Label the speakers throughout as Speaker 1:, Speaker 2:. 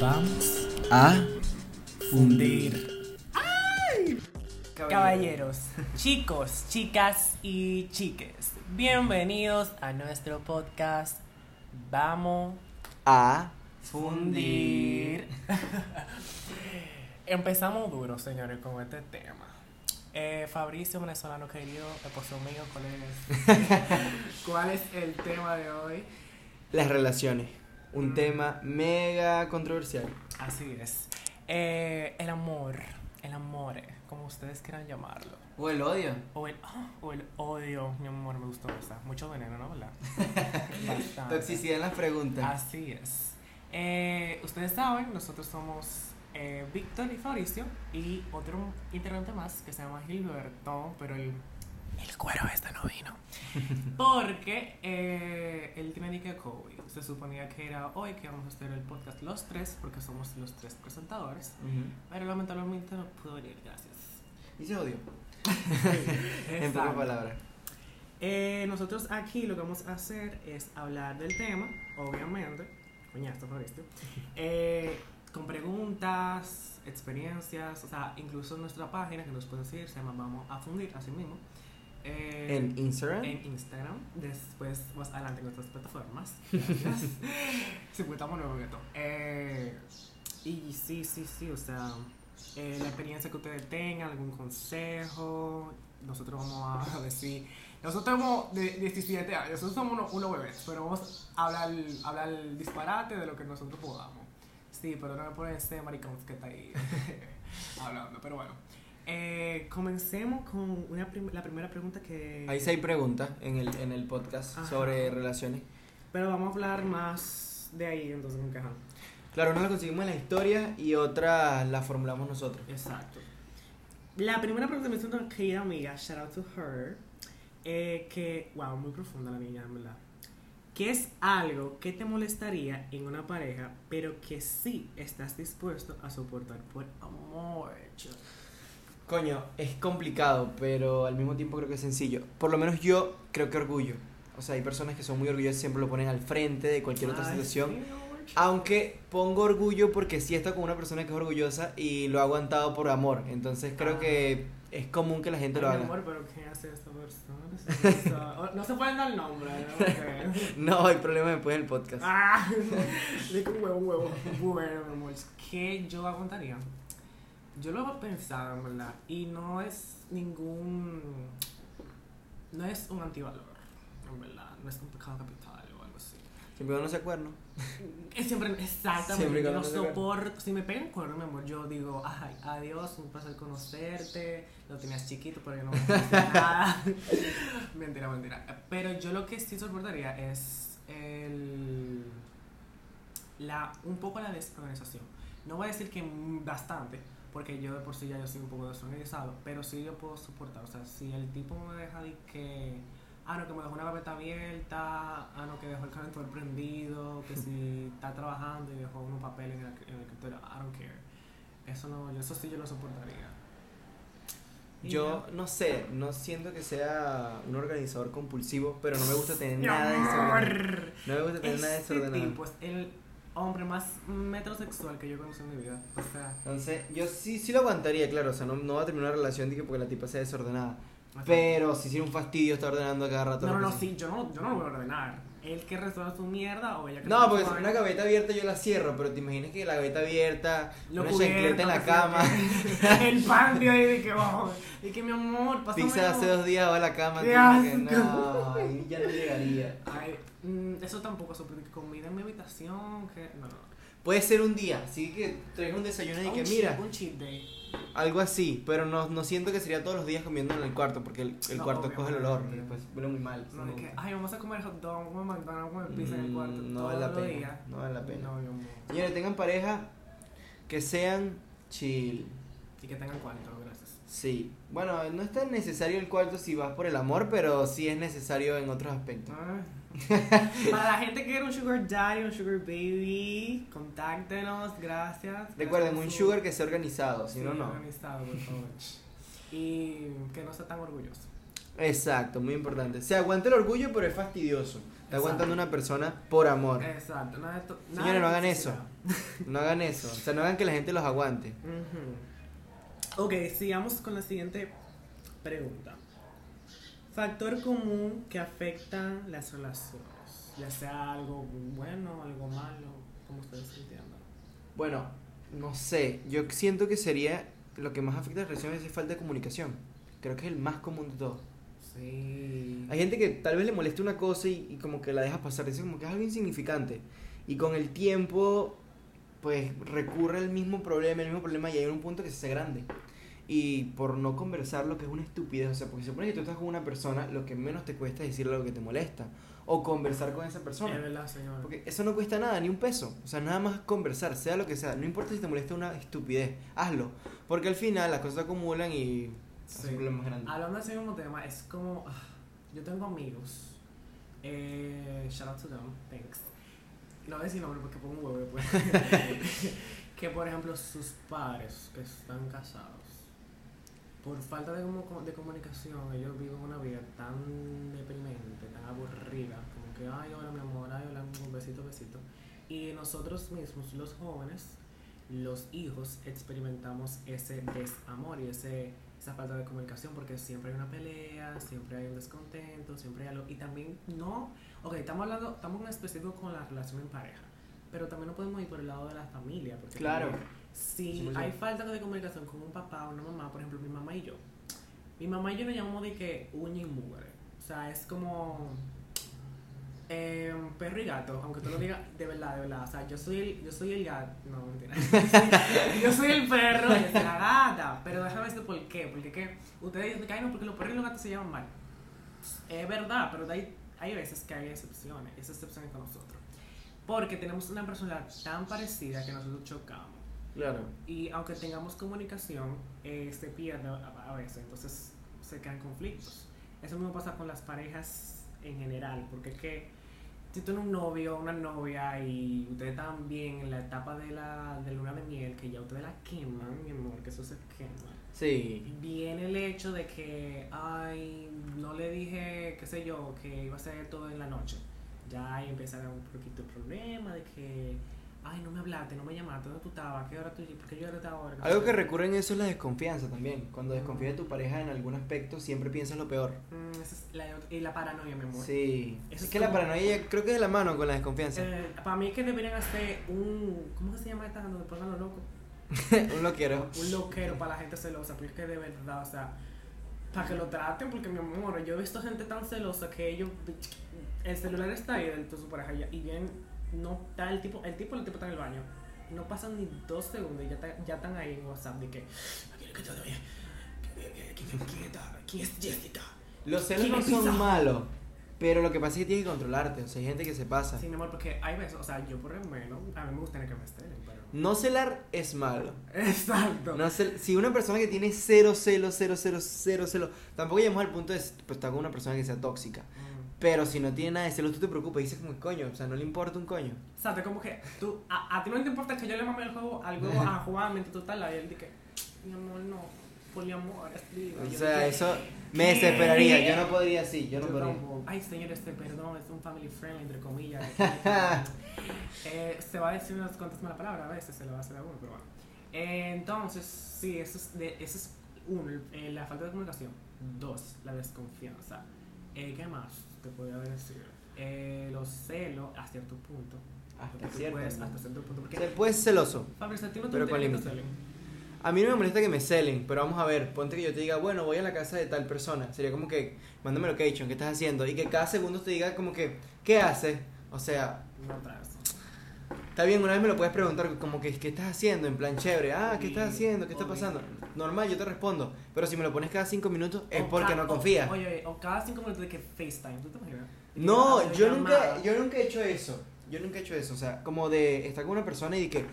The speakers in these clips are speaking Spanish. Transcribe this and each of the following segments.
Speaker 1: Vamos
Speaker 2: A
Speaker 1: fundir. Caballeros, chicos, chicas y chiques, bienvenidos a nuestro podcast Vamos
Speaker 2: A
Speaker 1: fundir. Empezamos duro, señores, con este tema. Eh, Fabricio, venezolano querido, esposo mío, ¿cuál es, ¿cuál es el tema de hoy?
Speaker 2: Las relaciones. Un tema mega controversial.
Speaker 1: Así es. Eh, el amor, el amor, como ustedes quieran llamarlo.
Speaker 3: O el odio.
Speaker 1: O el, ah, o el odio, mi amor, me gustó esa. Mucho veneno, ¿no? ¿Verdad? Bastante.
Speaker 2: Toxicidad en las preguntas.
Speaker 1: Así es. Eh, ustedes saben, nosotros somos eh, Víctor y Fabricio y otro integrante más que se llama Gilberto, pero el, el cuero este no vino. Porque eh, él tiene ni que COVID. Se suponía que era hoy que íbamos a hacer el podcast los tres, porque somos los tres presentadores.
Speaker 2: Ujú.
Speaker 1: Pero lamentablemente no pudo venir, gracias.
Speaker 2: Y se odio. En pocas palabras.
Speaker 1: Eh, nosotros aquí lo que vamos a hacer es hablar del tema, obviamente, coñazo, Fabricio, eh, con preguntas, experiencias, o sea, incluso en nuestra página que nos pueden seguir se llama Vamos a Fundir, así mismo. Eh,
Speaker 2: En Instagram.
Speaker 1: en Instagram, después más adelante en otras plataformas. Gracias. sí, pues estamos nuevos en esto. Eh, y sí, sí, sí, o sea, eh, la experiencia que ustedes tengan, algún consejo, nosotros vamos a decir, nosotros somos de 17 años, nosotros somos unos, unos bebés, pero vamos a hablar, hablar disparate de lo que nosotros podamos. Sí, pero no me ponen ese maricón que está ahí hablando, pero bueno. Eh, comencemos con una prim- la primera pregunta que...
Speaker 2: Hay seis preguntas en el, en el podcast
Speaker 1: Ajá.
Speaker 2: sobre relaciones.
Speaker 1: Pero vamos a hablar más de ahí, entonces con ajá.
Speaker 2: Claro, una la conseguimos en la historia y otra la formulamos nosotros.
Speaker 1: Exacto. La primera pregunta me hizo una querida amiga, shout out to her, eh, que, wow, muy profunda la niña, en verdad. ¿Qué es algo que te molestaría en una pareja, pero que sí estás dispuesto a soportar por amor?
Speaker 2: Coño, es complicado, pero al mismo tiempo creo que es sencillo. Por lo menos yo creo que orgullo. O sea, hay personas que son muy orgullosas, siempre lo ponen al frente de cualquier otra
Speaker 1: Ay,
Speaker 2: situación. Aunque pongo orgullo porque sí estado con una persona que es orgullosa y lo ha aguantado por amor. Entonces creo
Speaker 1: Ah.
Speaker 2: que es común que la gente lo
Speaker 1: Ay, mi
Speaker 2: haga.
Speaker 1: amor, pero ¿qué hace esta persona? No se pueden dar nombre, ¿no?
Speaker 2: No hay problema después del podcast.
Speaker 1: Ah, un huevo, un huevo. Bueno, amor, ¿qué yo aguantaría? Yo lo he pensado, en verdad, y no es ningún. No es un antivalor, en verdad. No es un pecado capital o algo así.
Speaker 2: Siempre uno se acuerda.
Speaker 1: Es siempre, exactamente.
Speaker 2: Siempre
Speaker 1: no
Speaker 2: no se
Speaker 1: soporto. Si me pegan cuerno, mi amor, yo digo, ay, adiós, un placer conocerte. Lo tenías chiquito, pero yo no me nada. mentira, mentira. Pero yo lo que sí soportaría es el. La, un poco la desorganización. No voy a decir que mm, bastante, porque yo de por sí ya yo soy un poco desorganizado, pero sí yo puedo soportar. O sea, si el tipo me deja de que. Ah, no, que me dejó una gaveta abierta. Ah, no, que dejó el calentor prendido. Que si está trabajando y dejó unos papeles en el, en el escritorio. I don't care. Eso no, yo- eso sí yo lo soportaría.
Speaker 2: Yo no sé, no siento que sea un organizador compulsivo, pero no me gusta tener nada desordenado. No me gusta tener nada desordenado.
Speaker 1: tipo es el hombre más metrosexual que yo conocí en mi vida. O sea,
Speaker 2: Entonces, yo sí, sí lo aguantaría, claro. O sea, no, no va a terminar una relación de que porque la tipa sea desordenada. Pero si sería un fastidio estar ordenando cada rato.
Speaker 1: No, no, no, sí, yo no, yo no lo voy a ordenar. Él que resuelva su mierda o ella que
Speaker 2: No, porque si una gaveta abierta yo la cierro, pero te imaginas que la gaveta abierta,
Speaker 1: Lo
Speaker 2: una chancleta en la cama,
Speaker 1: que- el pan de ahí de que oh, y que mi amor, pásame
Speaker 2: pizza hace dos días va a la cama,
Speaker 1: Qué
Speaker 2: que no, ahí ya no llegaría.
Speaker 1: Ay, mm, eso tampoco sobre comida en mi habitación, que no, no.
Speaker 2: Puede ser un día, así que traigas un desayuno y
Speaker 1: Un
Speaker 2: que
Speaker 1: cheat-
Speaker 2: mira,
Speaker 1: un cheat day.
Speaker 2: algo así, pero no, no siento que sería todos los días comiendo en el cuarto, porque el, el
Speaker 1: No,
Speaker 2: cuarto coge el olor, y después huele muy mal.
Speaker 1: No, de que, ay, vamos a comer hot dog, vamos a McDonald's, vamos a pizza en el
Speaker 2: Mm,
Speaker 1: cuarto.
Speaker 2: no vale la pena,
Speaker 1: días.
Speaker 2: no vale la pena.
Speaker 1: No.
Speaker 2: Señores, tengan pareja que sean chill.
Speaker 1: Y que tengan cuarto, gracias.
Speaker 2: Sí. Bueno, no es tan necesario el cuarto si vas por el amor, pero sí es necesario en otros aspectos.
Speaker 1: Ay. Para la gente que quiere un sugar daddy, un sugar baby, contáctenos, gracias.
Speaker 2: Recuerden, un sugar que sea organizado, si
Speaker 1: Sí,
Speaker 2: no, no.
Speaker 1: organizado, por favor. y que no sea tan orgulloso.
Speaker 2: Exacto, muy importante. Se aguanta el orgullo, pero es fastidioso. Está aguantando una persona por amor.
Speaker 1: Exacto. Nada esto- nada
Speaker 2: Señores, no hagan eso. No hagan eso. O sea, no hagan que la gente los aguante.
Speaker 1: Ujú. Ok, sigamos con la siguiente pregunta. Factor común que afecta las relaciones. Ya sea algo bueno, algo malo, como ustedes entiendan.
Speaker 2: Bueno, no sé. Yo siento que sería lo que más afecta a las relaciones es falta de comunicación. Creo que es el más común de todo.
Speaker 1: Sí.
Speaker 2: Hay gente que tal vez le moleste una cosa y, y como que la deja pasar, dice como que es algo insignificante. Y con el tiempo, pues recurre al mismo problema, el mismo problema y hay un punto que se hace grande. Y por no conversar lo que es una estupidez, o sea, porque se supone que tú estás con una persona, lo que menos te cuesta es decirle lo que te molesta. O conversar con esa persona.
Speaker 1: Es verdad, señor.
Speaker 2: Porque eso no cuesta nada, ni un peso. O sea, nada más conversar, sea lo que sea. No importa si te molesta una estupidez, hazlo. Porque al final las cosas se acumulan y
Speaker 1: Sí.
Speaker 2: hacen problemas grandes.
Speaker 1: Hablando de ese mismo tema, es como. ah, Yo tengo amigos. Eh, shout out to them, thanks. No voy a decir nombre porque pongo un huevo después. que por ejemplo, sus padres que están casados, por falta de, como- de comunicación, ellos viven una vida tan deprimente, tan aburrida, como que, ay, hola mi amor, ay, hola, un besito, besito. Y nosotros mismos, los jóvenes, los hijos, experimentamos ese desamor y ese, esa falta de comunicación porque siempre hay una pelea, siempre hay un descontento, siempre hay algo. Y también no, ok, estamos hablando, estamos en específico con la relación en pareja, pero también no podemos ir por el lado de la familia. Porque
Speaker 2: Claro.
Speaker 1: también, si hay falta de comunicación con un papá o una mamá, por ejemplo, mi mamá y yo, mi mamá y yo nos llamamos de que uña y mugre. O sea, es como eh, perro y gato, aunque tú lo digas de verdad, de verdad. O sea, yo soy el, yo soy el gato. No, mentira. yo soy el perro y es la gata. Pero déjame decir por qué. Porque que ustedes dicen que "Ay, no, porque los perros y los gatos se llaman mal. Es verdad, pero hay, hay veces que hay excepciones. Esas excepciones con nosotros. Porque tenemos una personalidad tan parecida que nosotros chocamos.
Speaker 2: Claro.
Speaker 1: Y aunque tengamos comunicación, eh, se pierde a, a veces, entonces se crean conflictos. Eso mismo pasa con las parejas en general, porque es que si tú tienes un novio o una novia y ustedes están bien en la etapa de la de luna de miel, que ya ustedes la queman, mi amor, que eso se quema.
Speaker 2: Sí.
Speaker 1: Viene el hecho de que, ay, no le dije, qué sé yo, que iba a ser todo en la noche. Ya ahí empieza a haber un poquito de problema de que, ay, no me hablaste, no me llamaste, ¿dónde tú estabas? ¿Qué hora tú? ¿Por qué yo era esta hora?
Speaker 2: Algo que recurre en eso es la desconfianza también. Cuando desconfías de tu pareja en algún aspecto, siempre piensas lo peor.
Speaker 1: Mm, esa es la, y la paranoia, mi amor.
Speaker 2: Sí.
Speaker 1: Eso
Speaker 2: es
Speaker 1: es
Speaker 2: que la
Speaker 1: como-
Speaker 2: paranoia ya creo que es de la mano con la desconfianza.
Speaker 1: Eh, para mí es que deberían hacer un, ¿cómo que se llama esta te pongan los locos?
Speaker 2: Un loquero.
Speaker 1: un loquero para la gente celosa, porque es que de verdad, o sea, para que lo traten, porque mi amor, yo he visto gente tan celosa que ellos, el celular está ahí de su pareja y bien, no está el tipo, el tipo, el tipo está en el baño, no pasan ni dos segundos y ya, está- ya están ahí en WhatsApp de que, "Aquí que todo bien, ¿quién me inquieta? ¿Quién es Jessica?
Speaker 2: Los celos
Speaker 1: ¿Quién
Speaker 2: no son malos, pero lo que pasa es que tienes que controlarte. O sea, hay gente que se pasa.
Speaker 1: Sí, mi amor, porque hay veces, o sea, yo por lo menos, a mí me gustaría que me pero...
Speaker 2: No celar es malo.
Speaker 1: Exacto.
Speaker 2: No cel- si una persona que tiene cero celo, cero, cero, cero celo, tampoco llegamos al punto de pues, estar con una persona que sea tóxica.
Speaker 1: Mm.
Speaker 2: Pero si no tiene nada de celos, tú te preocupas y dices como coño, o sea, no le importa un coño.
Speaker 1: O sea, te como que tú, a, a ti no te importa que yo le mame el juego al juego a jugar tú estás ahí. Él dice, mi amor, no, poliamor, libre.
Speaker 2: O sea, eso me desesperaría. Yo no podría así, yo no
Speaker 1: yo
Speaker 2: podría.
Speaker 1: tampoco. Ay, señor, este, perdón, es un family friendly, entre comillas. eh, se va a decir unas cuantas malas palabras a veces, se lo va a hacer a uno, pero bueno. Eh, entonces, sí, eso es, de, eso es uno, eh, la falta de comunicación. Dos, la desconfianza. Eh, ¿Qué más te podría decir? Eh, los celos a cierto punto.
Speaker 2: Hasta cierto
Speaker 1: puedes, hasta cierto punto. Porque,
Speaker 2: Se puede ser celoso. Pero con
Speaker 1: interesa que te
Speaker 2: límite.
Speaker 1: celen.
Speaker 2: A mí no me molesta que me celen, pero vamos a ver, ponte que yo te diga, bueno, voy a la casa de tal persona. Sería como que, mándame location, ¿qué estás haciendo? Y que cada segundo te diga como que, ¿qué haces? O sea,
Speaker 1: No traes.
Speaker 2: Está bien, una vez me lo puedes preguntar como que, ¿qué estás haciendo? En plan chévere, ah, ¿qué estás haciendo? ¿Qué está pasando? Normal, yo te respondo. Pero si me lo pones cada cinco minutos es
Speaker 1: O
Speaker 2: porque
Speaker 1: ca-
Speaker 2: no confías.
Speaker 1: Oye, oye, o cada cinco minutos de que FaceTime, ¿tú te imaginas?
Speaker 2: No,
Speaker 1: Hacer
Speaker 2: yo
Speaker 1: llamada.
Speaker 2: nunca, yo nunca he hecho eso. Yo nunca he hecho eso. O sea, como de estar con una persona y que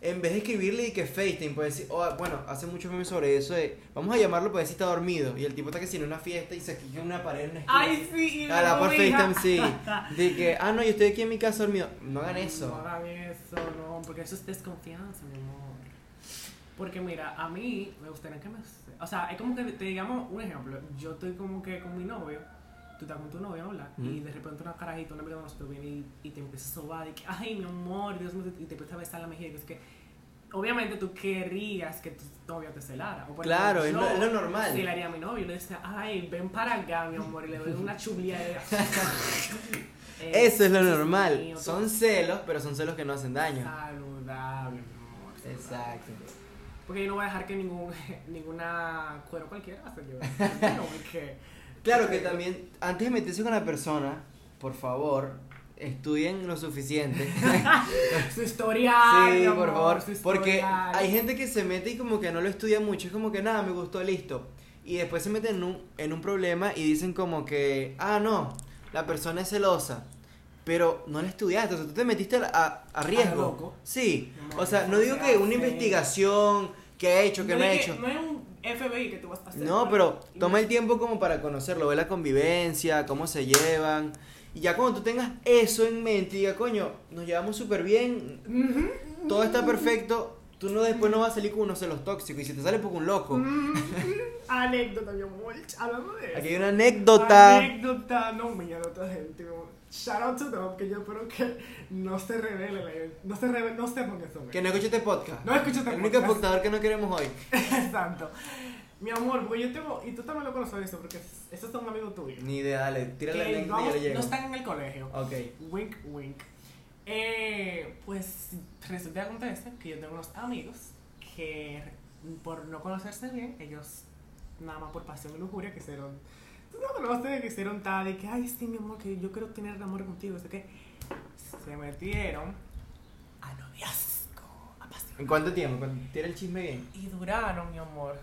Speaker 2: en vez de escribirle y que FaceTime, puede decir, oh, bueno, hace muchos memes sobre eso de, vamos a llamarlo para ver si está dormido. Y el tipo está que si en una fiesta y se quilla una pared en una esquina.
Speaker 1: Ay, sí, y
Speaker 2: A la por. FaceTime, sí. De que, ah, no, yo estoy aquí en mi casa dormido. No hagan
Speaker 1: No
Speaker 2: eso.
Speaker 1: hagan eso, no, porque eso es desconfianza, mi amor. Porque mira, a mí me gustaría que me... O sea, es como que te digamos un ejemplo. Yo estoy como que con mi novio tú estás con tu novia, ¿verdad? Y de repente una carajita, una amiga de nosotros viene y, y te empieza a sobar y que, ay, mi amor, Dios mío, y te empieza a besar la mejilla. Y es que, obviamente tú querrías que tu novia te celara. O
Speaker 2: Claro, es lo- normal.
Speaker 1: Celaría a mi novio y le decía, ay, ven para acá, mi amor, y le doy una chulía. de-
Speaker 2: Eso es lo normal.
Speaker 1: mío,
Speaker 2: Son celos, pero son celos que no hacen daño.
Speaker 1: Saludable, mi amor. saludable.
Speaker 2: Exacto.
Speaker 1: Porque yo no voy a dejar que ningún, ninguna cuero cualquiera se lleve. Porque.
Speaker 2: Claro que también, antes de meterse con la persona, por favor, estudien lo suficiente.
Speaker 1: Su historial.
Speaker 2: sí,
Speaker 1: amor,
Speaker 2: por favor.
Speaker 1: su
Speaker 2: Porque hay gente que se mete y como que no lo estudia mucho. Es como que nada, me gustó, listo. Y después se meten en un, en un problema y dicen como que, ah, no, la persona es celosa. Pero no la estudiaste, o sea, tú te metiste a, a- riesgo.
Speaker 1: loco.
Speaker 2: Sí,
Speaker 1: No,
Speaker 2: o sea, no digo que una investigación que ha hecho, que no, ha
Speaker 1: es
Speaker 2: hecho.
Speaker 1: No es un FBI que tú vas a hacer.
Speaker 2: No, pero toma el tiempo como para conocerlo, ver la convivencia, cómo se llevan. Y ya cuando tú tengas eso en mente y diga, coño, nos llevamos súper bien, todo está perfecto, tú no después no vas a salir con unos celos tóxicos. Y si te sale por un loco.
Speaker 1: Mm, Anécdota, mi amor. Hablando de eso.
Speaker 2: Aquí hay una anécdota.
Speaker 1: Anécdota, no de otra gente. como, Shout out to them, que yo espero que no se revele, la- no se revele, no sepan que son.
Speaker 2: Que no escuche este podcast.
Speaker 1: No escucho este
Speaker 2: El único
Speaker 1: podcast.
Speaker 2: espectador que no queremos hoy.
Speaker 1: Exacto. Mi amor, porque yo tengo, y tú también lo conoces eso, porque estos son amigos tuyos.
Speaker 2: Ni idea, dale, tírale la
Speaker 1: Que
Speaker 2: anécdota y yo le llego.
Speaker 1: no están en el colegio.
Speaker 2: Ok.
Speaker 1: Wink, wink. Eh, pues resulta que acontece que yo tengo unos amigos que por no conocerse bien, ellos nada más por pasión y lujuria quisieron, tú no conoces, que hicieron tal y que, ay, sí, mi amor, que yo quiero tener amor contigo, sé que se metieron a noviazgo,
Speaker 2: ¿En
Speaker 1: apasionado.
Speaker 2: cuánto tiempo? ¿Cuánto- Tira el chisme bien.
Speaker 1: Y duraron, mi amor,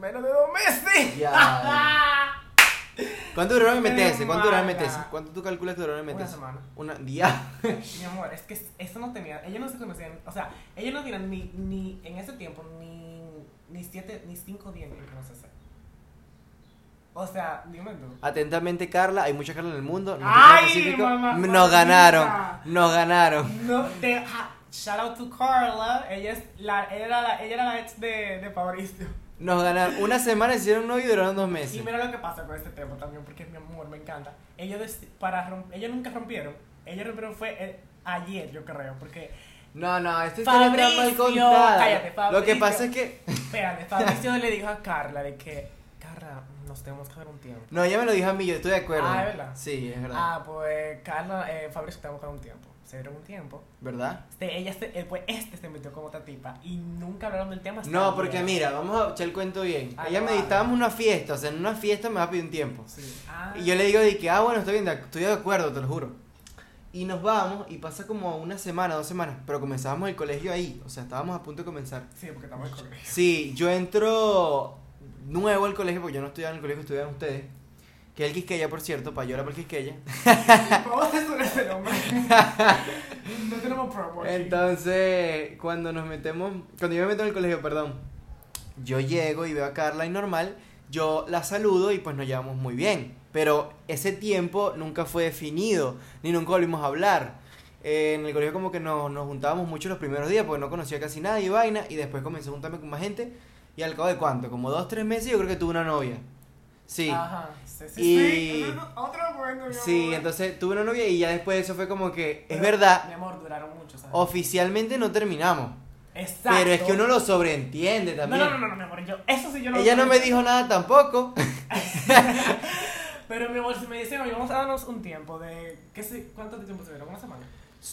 Speaker 1: menos de dos meses.
Speaker 2: Ya. ¿Cuánto duraron en meterse? ¿Cuánto duraron en meterse? ¿Cuánto tú calculas que duraron en
Speaker 1: Una
Speaker 2: meterse?
Speaker 1: semana.
Speaker 2: Una día.
Speaker 1: Mi amor, es que eso no tenía, ellos no se conocían, o sea, ellos no tenían ni, ni en ese tiempo ni, ni siete, ni cinco días en conocerse. O sea, dime tú.
Speaker 2: Atentamente, Carla. Hay mucha Carla en el mundo. No
Speaker 1: ¡Ay, mamá,
Speaker 2: Nos ganaron. Nos ganaron.
Speaker 1: No, te, ja, shout out to Carla, ella es la, ella era la, ella era la ex de, de Fabricio.
Speaker 2: Nos ganaron. Una semana hicieron novio y duraron dos
Speaker 1: Y
Speaker 2: meses.
Speaker 1: mira lo que pasa con este tema también, porque mi amor, me encanta. Ellos, para ellos nunca rompieron, ellos rompieron fue eh, ayer, yo creo, porque
Speaker 2: No, no, historia está mal
Speaker 1: Fabricio,
Speaker 2: contada.
Speaker 1: cállate,
Speaker 2: Lo que
Speaker 1: Fabricio.
Speaker 2: pasa es que.
Speaker 1: Espérate, Fabricio le dijo a Carla de que, Carla, nos tenemos que dar un tiempo.
Speaker 2: No, ella me lo dijo a mí, yo estoy de acuerdo.
Speaker 1: Ah, ¿es verdad?
Speaker 2: Sí, es verdad.
Speaker 1: Ah, pues Carla, eh, Fabricio, tenemos que dar un tiempo. Se dieron un tiempo.
Speaker 2: ¿Verdad?
Speaker 1: Este, ella se, eh, pues este se metió con otra tipa y nunca hablaron del tema.
Speaker 2: No, porque mira, vamos a echar el cuento bien.
Speaker 1: Ah,
Speaker 2: ella
Speaker 1: no,
Speaker 2: me estábamos en una fiesta, o sea, en una fiesta me va a pedir un tiempo.
Speaker 1: Sí. Ah,
Speaker 2: Y yo le digo de que, ah, bueno, estoy bien, estoy de acuerdo, te lo juro. Y nos vamos y pasa como una semana, dos semanas, pero comenzábamos el colegio ahí, o sea, estábamos a punto de comenzar.
Speaker 1: Sí, porque estamos en colegio.
Speaker 2: Sí, yo entro nuevo al colegio, porque yo no estudiaba en el colegio, estudiaban ustedes. Que el Quisqueya, por cierto, para llorar por el Quisqueya.
Speaker 1: Vamos a censurar ese nombre. no tenemos promo.
Speaker 2: Entonces, cuando nos metemos, cuando yo me meto en el colegio, perdón, yo llego y veo a Carla y normal, yo la saludo y pues nos llevamos muy bien. Pero ese tiempo nunca fue definido, ni nunca volvimos a hablar. Eh, en el colegio como que nos, nos juntábamos mucho los primeros días porque no conocía casi nadie y vaina, y después comencé a juntarme con más gente, y al cabo de cuánto, como dos, tres meses yo creo que tuve una novia. Sí.
Speaker 1: Ajá. Sí, sí,
Speaker 2: Y-
Speaker 1: sí. Otro bueno, mi
Speaker 2: Sí,
Speaker 1: amor.
Speaker 2: entonces tuve una novia y ya después de eso fue como que, es verdad,
Speaker 1: Mi amor, duraron mucho, ¿sabes?
Speaker 2: oficialmente no terminamos.
Speaker 1: Exacto.
Speaker 2: Pero es que uno lo sobreentiende también.
Speaker 1: no, no, no, no, mi amor. Yo, eso sí yo no
Speaker 2: Ella no me dijo nada tampoco.
Speaker 1: Pero mi amor, si me dicen, oye, vamos a darnos un tiempo de. ¿qué sé, ¿Cuánto tiempo se dieron? ¿Una semana?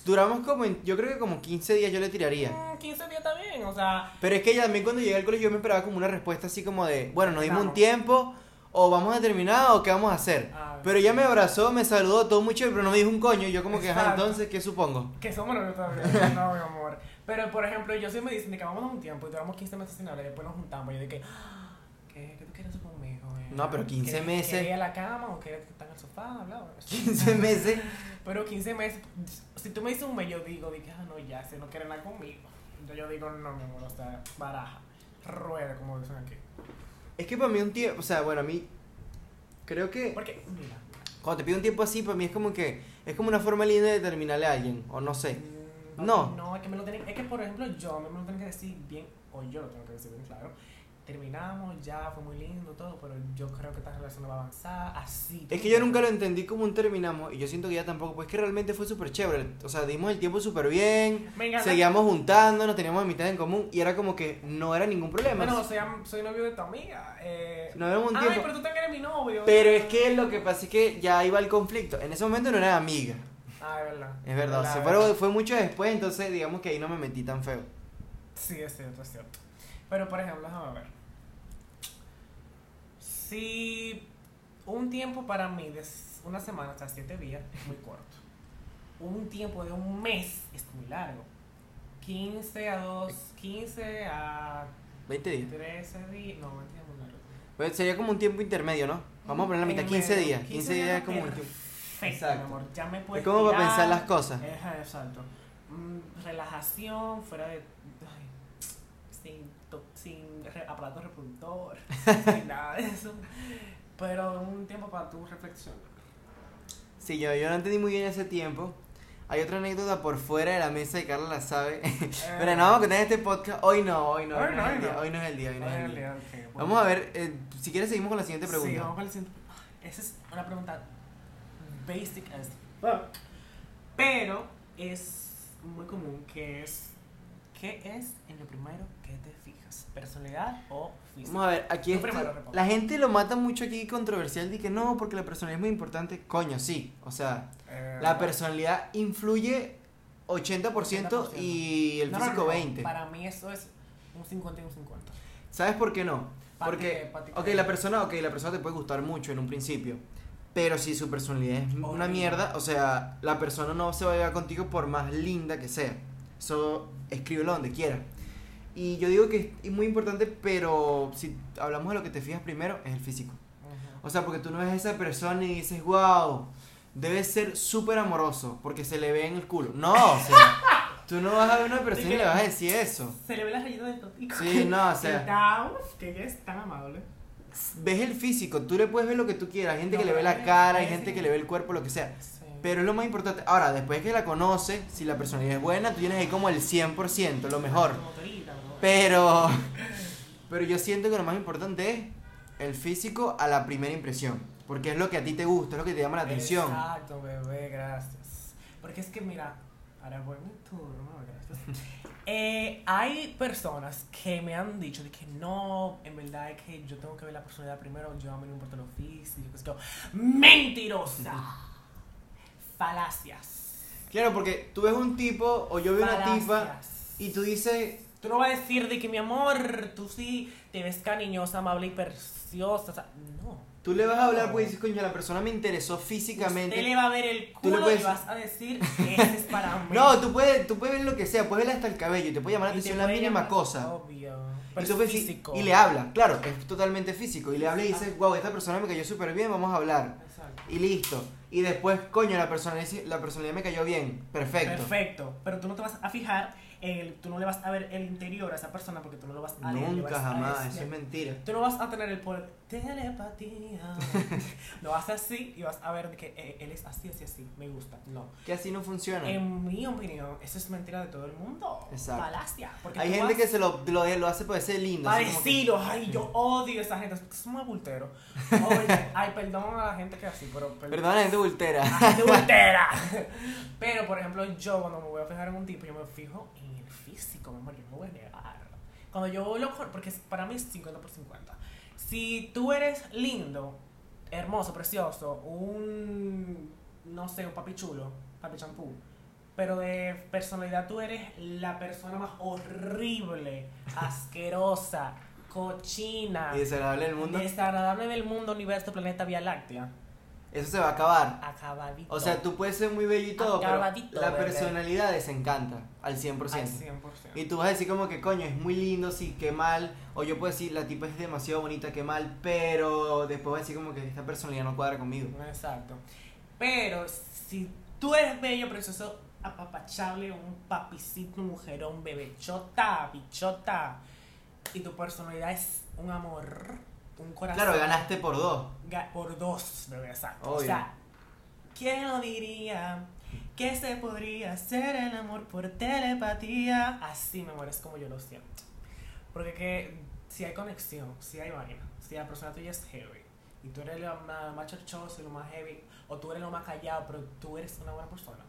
Speaker 2: Duramos como, en- yo creo que como 15 días yo le tiraría.
Speaker 1: Mm, 15 días bien, o sea.
Speaker 2: Pero es que ella también cuando llegué al colegio yo me esperaba como una respuesta así como de, bueno, nos dimos un tiempo, o vamos a terminar, o qué vamos a hacer.
Speaker 1: Ah,
Speaker 2: Pero ella me abrazó, me saludó, todo muy chévere, pero no me dijo un coño. Y yo como que, entonces, ¿qué supongo?
Speaker 1: Que somos todavía. no, mi amor. Pero, por ejemplo, yo sí me dicen de que vamos a un tiempo y duramos 15 meses sin hablar y después nos juntamos. Y yo de que, "Ah, ¿qué, qué tú quieres hacer conmigo? eh?
Speaker 2: No, pero 15
Speaker 1: ¿Quieres-
Speaker 2: meses.
Speaker 1: ¿Quieres ir a la cama o quieres estar en el sofá? Hablar?
Speaker 2: 15 meses.
Speaker 1: Pero 15 meses, si tú me dices un mes, yo digo, que, ah, no, ya, si no quiere nada conmigo. Entonces yo digo, no, mi amor, o sea, baraja, rueda, como dicen aquí.
Speaker 2: Es que para mí un tiempo, o sea, bueno, a mí, creo que
Speaker 1: Porque, mira,
Speaker 2: cuando te pido un tiempo así, para mí es como que, es como una forma linda de terminarle a alguien, o no sé.
Speaker 1: mm,
Speaker 2: No.
Speaker 1: No, es que me lo tienen, es que, por ejemplo, yo a mí me lo tienen que decir bien, o yo lo tengo que decir bien claro. Terminamos, ya fue muy lindo todo, pero yo creo que esta relación no va a avanzar así.
Speaker 2: Es que yo nunca lo entendí como un terminamos y yo siento que ya tampoco, pues que realmente fue súper chévere. O sea, dimos el tiempo súper bien, seguíamos juntándonos, teníamos amistad en común y era como que no era ningún problema.
Speaker 1: Bueno, soy, novio de tu amiga. Eh,
Speaker 2: Nos vemos un
Speaker 1: Ay,
Speaker 2: tiempo.
Speaker 1: pero tú también eres mi novio.
Speaker 2: Pero es que lo que pasa es que ya iba el conflicto. En ese momento no era amiga.
Speaker 1: Ah, es verdad.
Speaker 2: Es verdad. Fue mucho después, entonces digamos que ahí no me metí tan feo.
Speaker 1: Sí, es cierto, es cierto. Pero, por ejemplo, déjame ver. Si un tiempo para mí de una semana hasta siete días es muy corto. Un tiempo de un mes es muy largo. 15 a 2, 15 a
Speaker 2: 20 días.
Speaker 1: 13 días. No, 20 días es muy largo.
Speaker 2: Pues sería como un tiempo intermedio, ¿no? Vamos a poner la mitad,
Speaker 1: En
Speaker 2: 15
Speaker 1: medio.
Speaker 2: días. 15 días es como un tiempo. Exacto.
Speaker 1: mi amor. Ya me puedes
Speaker 2: Es como para
Speaker 1: tirar.
Speaker 2: pensar las cosas.
Speaker 1: Exacto. Mm, relajación fuera de. ay, sin, sin aparato reproductor, sin nada de eso. Pero un tiempo para tu reflexión.
Speaker 2: Sí, yo, yo no entendí muy bien ese tiempo. Hay otra anécdota por fuera de la mesa y Carla la sabe. Pero no vamos a contar este podcast. Hoy no, hoy no.
Speaker 1: Hoy
Speaker 2: Hoy no,
Speaker 1: no,
Speaker 2: es el
Speaker 1: hoy
Speaker 2: día,
Speaker 1: no.
Speaker 2: hoy no es el día. Hoy no es el día.
Speaker 1: ok, bueno.
Speaker 2: Vamos a ver, eh, si quieres seguimos con la siguiente
Speaker 1: Sí,
Speaker 2: pregunta.
Speaker 1: vamos con la siguiente. Esa es una pregunta basic as fuck. Pero es muy común que es. ¿Qué es en lo primero ¿Personalidad o físico?
Speaker 2: Vamos a ver, aquí
Speaker 1: responde.
Speaker 2: la gente lo mata mucho aquí controversial de que no, porque la personalidad es muy importante. Coño, sí. O sea,
Speaker 1: Eh,
Speaker 2: la personalidad influye 80%, y el
Speaker 1: No, no,
Speaker 2: físico
Speaker 1: no,
Speaker 2: 20%.
Speaker 1: Para mí eso es un 50 y un 50.
Speaker 2: ¿Sabes por qué no?
Speaker 1: ¿Pa'
Speaker 2: Porque, ok, la persona, ok, la persona te puede gustar mucho en un principio, pero si su personalidad es una mierda, o sea, la persona no se va a llevar contigo por más linda que sea. Eso escríbelo donde quiera. Y yo digo que es muy importante, pero si hablamos de lo que te fijas primero, es el físico. O sea, porque tú no ves a esa persona y dices, wow, debe ser súper amoroso porque se le ve en el culo. No, o sea, tú no vas a ver a una persona y le vas a decir eso.
Speaker 1: Se le ve la rayita del totico.
Speaker 2: Sí, no, o sea.
Speaker 1: Que es tan amable.
Speaker 2: ves el físico, tú le puedes ver lo que tú quieras, hay gente
Speaker 1: No,
Speaker 2: que le ve la cara, hay gente que le ve el cuerpo, lo que sea.
Speaker 1: Sí.
Speaker 2: Pero es lo más importante. Ahora, después que la conoces, si la personalidad es buena, tú tienes ahí como el 100%, lo mejor.
Speaker 1: Como.
Speaker 2: Pero pero yo siento que lo más importante es el físico a la primera impresión, porque es lo que a ti te gusta, es lo que te llama la atención.
Speaker 1: Exacto, bebé, gracias. Porque es que, mira, ahora voy mi turno, gracias. Eh, hay personas que me han dicho de que no, en verdad es que yo tengo que ver la personalidad primero, yo a mí no importa lo físico, que. ¡Mentirosa! Falacias.
Speaker 2: Claro, porque tú ves un tipo o yo veo una tipa y tú dices,
Speaker 1: Tú no vas a decir de que mi amor, tú sí te ves cariñosa, amable y preciosa. O sea, no.
Speaker 2: tú le vas a hablar pues dices, coño, la persona me interesó físicamente.
Speaker 1: Usted le va a ver el
Speaker 2: Tú le
Speaker 1: culo
Speaker 2: puedes-
Speaker 1: y vas a decir, ese es para mí.
Speaker 2: No, tú puedes, tú puedes ver lo que sea, puedes ver hasta el cabello y te puede llamar la
Speaker 1: Y te
Speaker 2: atención la mínima
Speaker 1: llamar-
Speaker 2: cosa.
Speaker 1: Obvio.
Speaker 2: Y,
Speaker 1: Pero
Speaker 2: tú
Speaker 1: es
Speaker 2: puedes
Speaker 1: físico.
Speaker 2: y le habla, claro, es totalmente físico. Y le habla y dices, wow, esta persona me cayó súper bien, vamos a hablar.
Speaker 1: Exacto.
Speaker 2: Y listo. Y después, coño, la personalidad, la personalidad me cayó bien. Perfecto.
Speaker 1: Perfecto. Pero tú no te vas a fijar el, tú no le vas a ver el interior a esa persona porque tú no lo vas a
Speaker 2: Nunca jamás, eso es mentira.
Speaker 1: Tú no vas a tener el poder telepatía. lo a así y vas a ver que eh, él es así, así, así. Me gusta. No.
Speaker 2: Que así no funciona.
Speaker 1: En mi opinión, eso es mentira de todo el mundo.
Speaker 2: Exacto.
Speaker 1: Falacia. Porque
Speaker 2: Hay gente
Speaker 1: vas-
Speaker 2: que se lo, lo, lo hace parecer lindo.
Speaker 1: Para
Speaker 2: que-
Speaker 1: ay, yo odio a esa gente, son adulteros. Oye, ay, perdón a la gente que es así, pero.
Speaker 2: Perdón, la gente voltera.
Speaker 1: adultera. Pero, por ejemplo, yo cuando me voy a fijar en un tipo, yo me fijo en el físico, mi amor, yo no me voy a negar. Cuando yo lo. Porque es- para mí es 50 por 50. Si tú eres lindo, hermoso, precioso, un. No sé, un papi chulo, papi champú. Pero de personalidad tú eres la persona más horrible, asquerosa, cochina,
Speaker 2: Y desagradable del mundo.
Speaker 1: desagradable del mundo, universo, planeta, Vía Láctea.
Speaker 2: Eso se va a acabar.
Speaker 1: Acabadito.
Speaker 2: O sea, tú puedes ser muy bello y todo, pero
Speaker 1: Acabadito,
Speaker 2: la
Speaker 1: bebé.
Speaker 2: personalidad desencanta al 100%.
Speaker 1: Al 100%.
Speaker 2: Y tú vas a decir como que coño, es muy lindo, sí, qué mal. O yo puedo decir, la tipa es demasiado bonita, qué mal. Pero después vas a decir como que esta personalidad no cuadra conmigo.
Speaker 1: Exacto. Pero si tú eres bello, precioso, apapachable, un papicito, un mujerón, bebechota, bichota, y tu personalidad es un amor, un corazón.
Speaker 2: Claro, ganaste por dos.
Speaker 1: Por dos, bebé, exacto. O
Speaker 2: Obvio.
Speaker 1: sea, ¿quién lo diría? Que se podría hacer el amor por telepatía. Así, mi amor, es como yo lo siento. Porque que si hay conexión, si hay vaina, si la persona tuya es heavy y tú eres lo más, más chorchoso y lo más heavy, o tú eres lo más callado, pero tú eres una buena persona,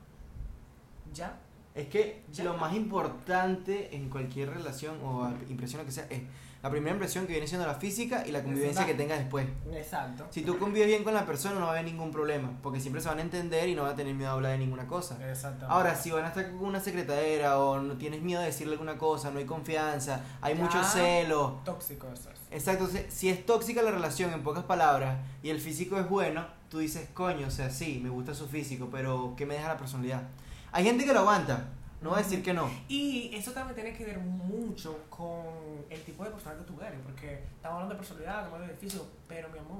Speaker 1: ya.
Speaker 2: Es que
Speaker 1: Ya.
Speaker 2: lo más importante en cualquier relación o impresión que sea es la primera impresión que viene siendo la física y la convivencia que tengas después.
Speaker 1: Exacto.
Speaker 2: Si tú convives bien con la persona no va a haber ningún problema, porque siempre se van a entender y no van a tener miedo a hablar de ninguna cosa.
Speaker 1: Exacto.
Speaker 2: Ahora, si van a estar con una secretadera o no tienes miedo de decirle alguna cosa, no hay confianza, hay
Speaker 1: Ya.
Speaker 2: mucho celo.
Speaker 1: Tóxico eso es.
Speaker 2: Exacto, si es tóxica la relación, en pocas palabras, y el físico es bueno, tú dices, coño, o sea, sí, me gusta su físico, pero ¿qué me deja la personalidad? Hay gente que lo aguanta, no voy a decir que no.
Speaker 1: Y eso también tiene que ver mucho con el tipo de persona que tú eres, porque estamos hablando de personalidad, estamos hablando de físico, pero mi amor,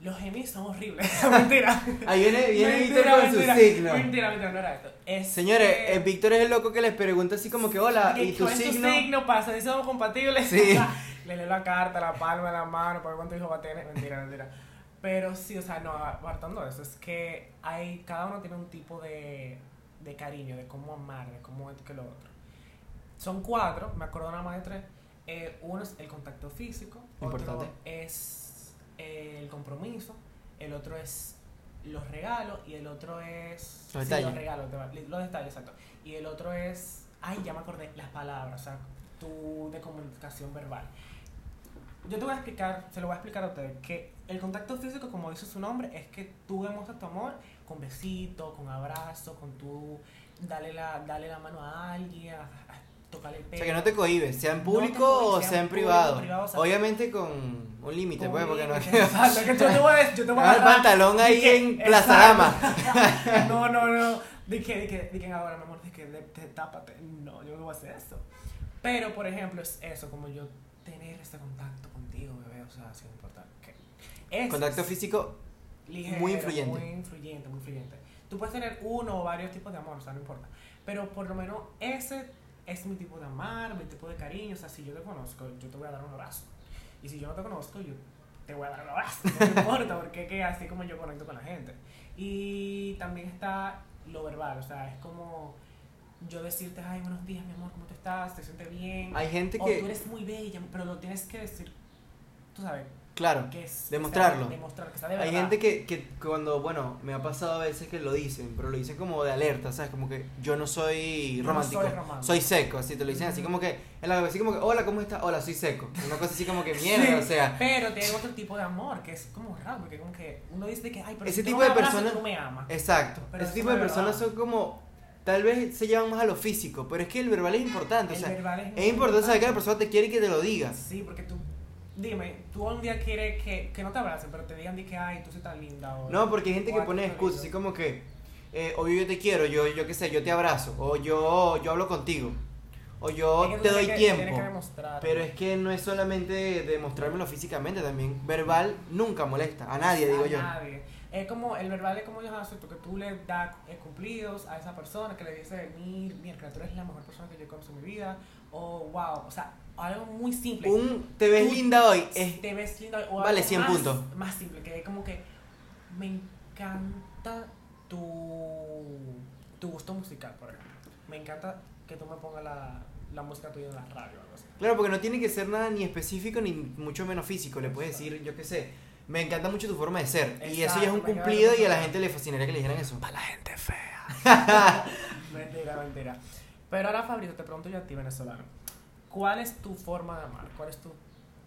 Speaker 1: los gemis son horribles. mentira.
Speaker 2: Ahí viene, viene Víctor
Speaker 1: mentira,
Speaker 2: con su
Speaker 1: mentira,
Speaker 2: signo.
Speaker 1: Mentira, mentira, no era esto. Es
Speaker 2: Señores,
Speaker 1: que-
Speaker 2: eh, Víctor es el loco que les pregunta así como que, hola, ¿y tu
Speaker 1: ¿cuál es
Speaker 2: signo?
Speaker 1: signo para saber si somos compatibles?
Speaker 2: Sí.
Speaker 1: Le leo la carta, la palma de la mano, para cuánto hijo va a tener. Mentira, mentira. Pero sí, o sea, no, apartando eso, es que hay, cada uno tiene un tipo de, de cariño, de cómo amar, de cómo esto que lo otro. Son cuatro, me acuerdo nada más de tres. Eh, uno es el contacto físico,
Speaker 2: Importante.
Speaker 1: otro es eh, el compromiso, el otro es los regalos y el otro es...
Speaker 2: Los
Speaker 1: sí,
Speaker 2: detalles.
Speaker 1: los regalos, los detalles, exacto. Y el otro es... Ay, ya me acordé, las palabras, o sea, tu de comunicación verbal. Yo te voy a explicar, se lo voy a explicar a ustedes, que el contacto físico, como dice su nombre, es que tú demuestras tu amor con besito, con abrazo, con tu darle la, darle la mano a alguien, a, a tocarle el
Speaker 2: O
Speaker 1: pelo.
Speaker 2: sea, que no te cohibes, sea en
Speaker 1: No
Speaker 2: público
Speaker 1: cohibes,
Speaker 2: o
Speaker 1: sea
Speaker 2: sea
Speaker 1: en
Speaker 2: privado.
Speaker 1: privado, o sea,
Speaker 2: Obviamente con un límite, pues, porque no
Speaker 1: Exacto, que yo te voy a yo te voy a
Speaker 2: Deja el pantalón ahí
Speaker 1: que-
Speaker 2: en Plaza Dama.
Speaker 1: No, no, no. De que, de que, de que ahora, mi amor, de que de, de- tápate. No, yo no voy a hacer eso. Pero, por ejemplo, es eso, como yo tener este contacto contigo, bebé, o sea, así es importante.
Speaker 2: Contacto físico,
Speaker 1: ligero,
Speaker 2: muy influyente.
Speaker 1: Muy influyente, muy influyente. Tú puedes tener uno o varios tipos de amor, o sea, no importa. Pero por lo menos ese es mi tipo de amar, mi tipo de cariño. O sea, si yo te conozco, yo te voy a dar un abrazo. Y si yo no te conozco, yo te voy a dar un abrazo. No me importa, porque es que así como yo conecto con la gente. Y también está lo verbal, o sea, es como yo decirte, ay, buenos días, mi amor, ¿cómo te estás? ¿Te sientes bien?
Speaker 2: hay gente
Speaker 1: o tú
Speaker 2: que,
Speaker 1: eres muy bella, pero lo tienes que decir, tú sabes,
Speaker 2: claro,
Speaker 1: que es...
Speaker 2: Demostrarlo.
Speaker 1: Que demostrar que de
Speaker 2: hay gente que, que cuando, bueno, me ha pasado a veces que lo dicen, pero lo dicen como de alerta, ¿sabes? Como que yo no soy
Speaker 1: Yo no
Speaker 2: romántico,
Speaker 1: soy romántico.
Speaker 2: soy seco, así te lo dicen, así como que, en la así como que, hola, ¿cómo estás? Hola, soy seco. Una cosa así como que mierda, o sea,
Speaker 1: Pero tiene otro tipo de amor que es como raro, porque como que uno dice que, ay, pero
Speaker 2: Ese
Speaker 1: si
Speaker 2: tipo
Speaker 1: no me
Speaker 2: de personas-
Speaker 1: no me amas.
Speaker 2: exacto.
Speaker 1: Pero
Speaker 2: Ese tipo de personas son como, tal vez se llevan más a lo físico, pero es que el verbal es importante, o
Speaker 1: El
Speaker 2: sea,
Speaker 1: verbal es,
Speaker 2: es importante saber que la persona te quiere y que te lo diga.
Speaker 1: Sí, porque tú, dime, tú un día quieres que, que no te abracen, pero te digan de que, ay, tú soy tan linda. O,
Speaker 2: No, porque hay gente
Speaker 1: o,
Speaker 2: que
Speaker 1: "Ay,
Speaker 2: pone excusas,
Speaker 1: lindo".
Speaker 2: así como que, eh, obvio yo te quiero, yo, yo qué sé, yo te abrazo, o yo, yo hablo contigo, o yo
Speaker 1: Es que tú
Speaker 2: te doy
Speaker 1: que-
Speaker 2: tiempo.
Speaker 1: que.
Speaker 2: Pero es que no es solamente demostrármelo físicamente, también verbal nunca molesta, a nadie digo
Speaker 1: a
Speaker 2: yo.
Speaker 1: nadie. Es como, el verbal es como yo acepto que tú le das eh, cumplidos a esa persona, que le dice, mi, mira, tú eres la mejor persona que yo conozco en mi vida, o wow, o sea, algo muy simple.
Speaker 2: Un te ves
Speaker 1: Tú-
Speaker 2: linda hoy es
Speaker 1: te ves linda o
Speaker 2: Vale,
Speaker 1: algo
Speaker 2: 100
Speaker 1: más,
Speaker 2: puntos.
Speaker 1: Más simple, que es como que me encanta tu, tu gusto musical, por ejemplo. Me encanta que tú me pongas la, la música tuya en la radio o algo así.
Speaker 2: Claro, porque no tiene que ser nada ni específico ni mucho menos físico. Le puedes decir, yo qué sé, me encanta mucho tu forma de ser. y eso ya es un cumplido y a la gente le fascinaría que le dijeran eso.
Speaker 1: Para la gente fea. mentira, mentira. Pero ahora, Fabrizio, te pregunto yo a ti, venezolano. ¿Cuál es tu forma de amar? ¿Cuál es tu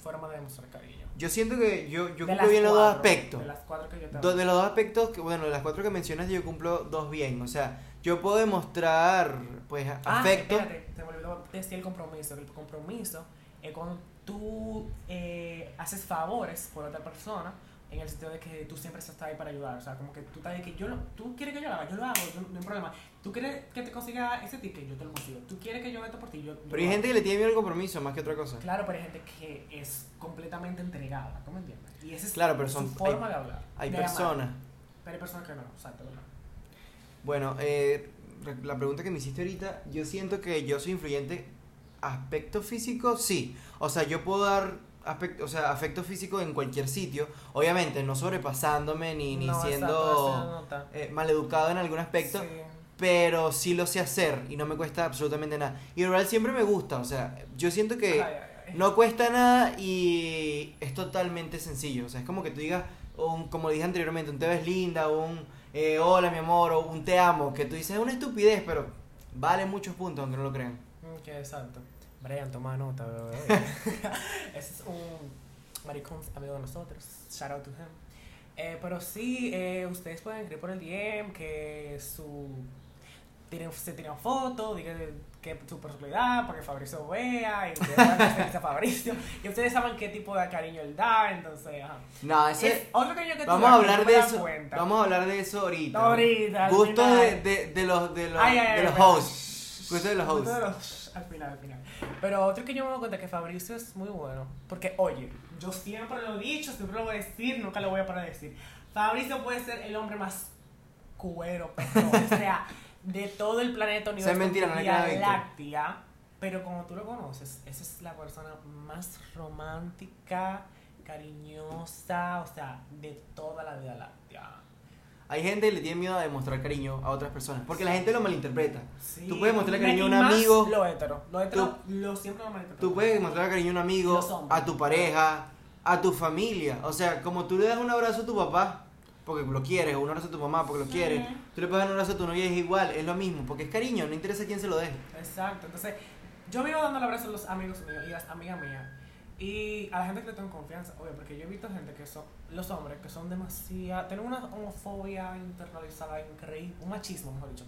Speaker 1: forma de demostrar cariño?
Speaker 2: Yo siento que yo, yo cumplo bien los dos aspectos.
Speaker 1: De las cuatro que yo te
Speaker 2: Do- de los dos aspectos, que, bueno, de las cuatro que mencionas, yo cumplo dos bien. O sea, yo puedo demostrar, pues,
Speaker 1: Ah,
Speaker 2: afecto.
Speaker 1: espérate, me olvidó decir el compromiso. El compromiso es cuando tú eh, haces favores por otra persona en el sentido de que tú siempre estás ahí para ayudar. O sea, como que tú estás ahí que yo lo, tú quieres que yo lo haga, yo lo hago, yo- no hay problema. Tú quieres que te consiga ese ticket, yo te lo consigo. Tú quieres que yo haga esto por ti, yo, yo
Speaker 2: Pero
Speaker 1: lo
Speaker 2: hay
Speaker 1: hago.
Speaker 2: gente que le tiene miedo al compromiso más que otra cosa.
Speaker 1: Claro, pero hay gente que es completamente entregada, ¿tú me entiendes? Y esa es
Speaker 2: Claro, pero
Speaker 1: su
Speaker 2: son-
Speaker 1: forma
Speaker 2: hay-
Speaker 1: de hablar.
Speaker 2: Hay
Speaker 1: de amar.
Speaker 2: personas.
Speaker 1: Pero hay personas que no, exacto, ¿verdad?
Speaker 2: Bueno, eh, la pregunta que me hiciste ahorita, yo siento que yo soy influyente. Aspecto físico, sí. O sea, yo puedo dar aspecto, o sea, afecto físico en cualquier sitio. Obviamente, no sobrepasándome ni, ni
Speaker 1: No,
Speaker 2: siendo eh, maleducado en algún aspecto.
Speaker 1: Sí.
Speaker 2: Pero sí lo sé hacer y no me cuesta absolutamente nada. Y en realidad siempre me gusta, o sea, yo siento que
Speaker 1: Ay, ay, ay.
Speaker 2: No cuesta nada y es totalmente sencillo. O sea, es como que tú digas, un, como dije anteriormente, un te ves linda, un eh, hola mi amor, o un te amo, que tú dices es una estupidez, pero vale muchos puntos aunque no lo crean.
Speaker 1: Que exacto. Brian, toma nota, bebé. Ese es un maricón amigo de nosotros. Shout out to him. Eh, pero sí, eh, ustedes pueden escribir por el DM que su tienen, se tiran fotos, digan que su personalidad para que Fabricio vea y que a Fabricio. Y ustedes saben qué tipo de cariño él da, entonces, ajá.
Speaker 2: No, ese
Speaker 1: Es otro cariño que tú
Speaker 2: vamos a hablar de eso.
Speaker 1: cuenta.
Speaker 2: Vamos a hablar de eso ahorita.
Speaker 1: Ahorita,
Speaker 2: Gusto de, de, de los de los,
Speaker 1: Ay, ay,
Speaker 2: de
Speaker 1: ay,
Speaker 2: los hosts. Gusto de los
Speaker 1: Gusto
Speaker 2: hosts.
Speaker 1: de los- Al final, al final. Pero otro que yo me doy cuenta que Fabricio es muy bueno. Porque, oye, yo siempre lo he dicho, siempre lo voy a decir, nunca lo voy a parar de decir. Fabricio puede ser el hombre más cuero, pero, o sea, de todo el planeta universo.
Speaker 2: es mentira, no.
Speaker 1: Láctea. Pero como tú lo conoces, esa es la persona más romántica, cariñosa, o sea, de toda la vida láctea.
Speaker 2: Hay gente que le tiene miedo a demostrar cariño a otras personas. Porque la gente lo malinterpreta.
Speaker 1: Sí.
Speaker 2: Tú puedes mostrarle cariño a un amigo.
Speaker 1: Lo hetero. Lo hetero, lo siempre lo malinterpretan.
Speaker 2: Tú puedes mostrar cariño a un amigo, a tu pareja, a tu familia. O sea, como tú le das un abrazo a tu papá porque lo quieres, o un abrazo a tu mamá porque lo quieres, tú le puedes dar un abrazo a tu novia y es igual, es lo mismo, porque es cariño, no interesa quién se lo dé.
Speaker 1: Exacto, entonces yo vivo dando el abrazo a los amigos míos y las amigas mías y a la gente que le tengo confianza, obvio, porque yo he visto gente que son, los hombres que son demasiado, tienen una homofobia internalizada increíble, un machismo mejor dicho,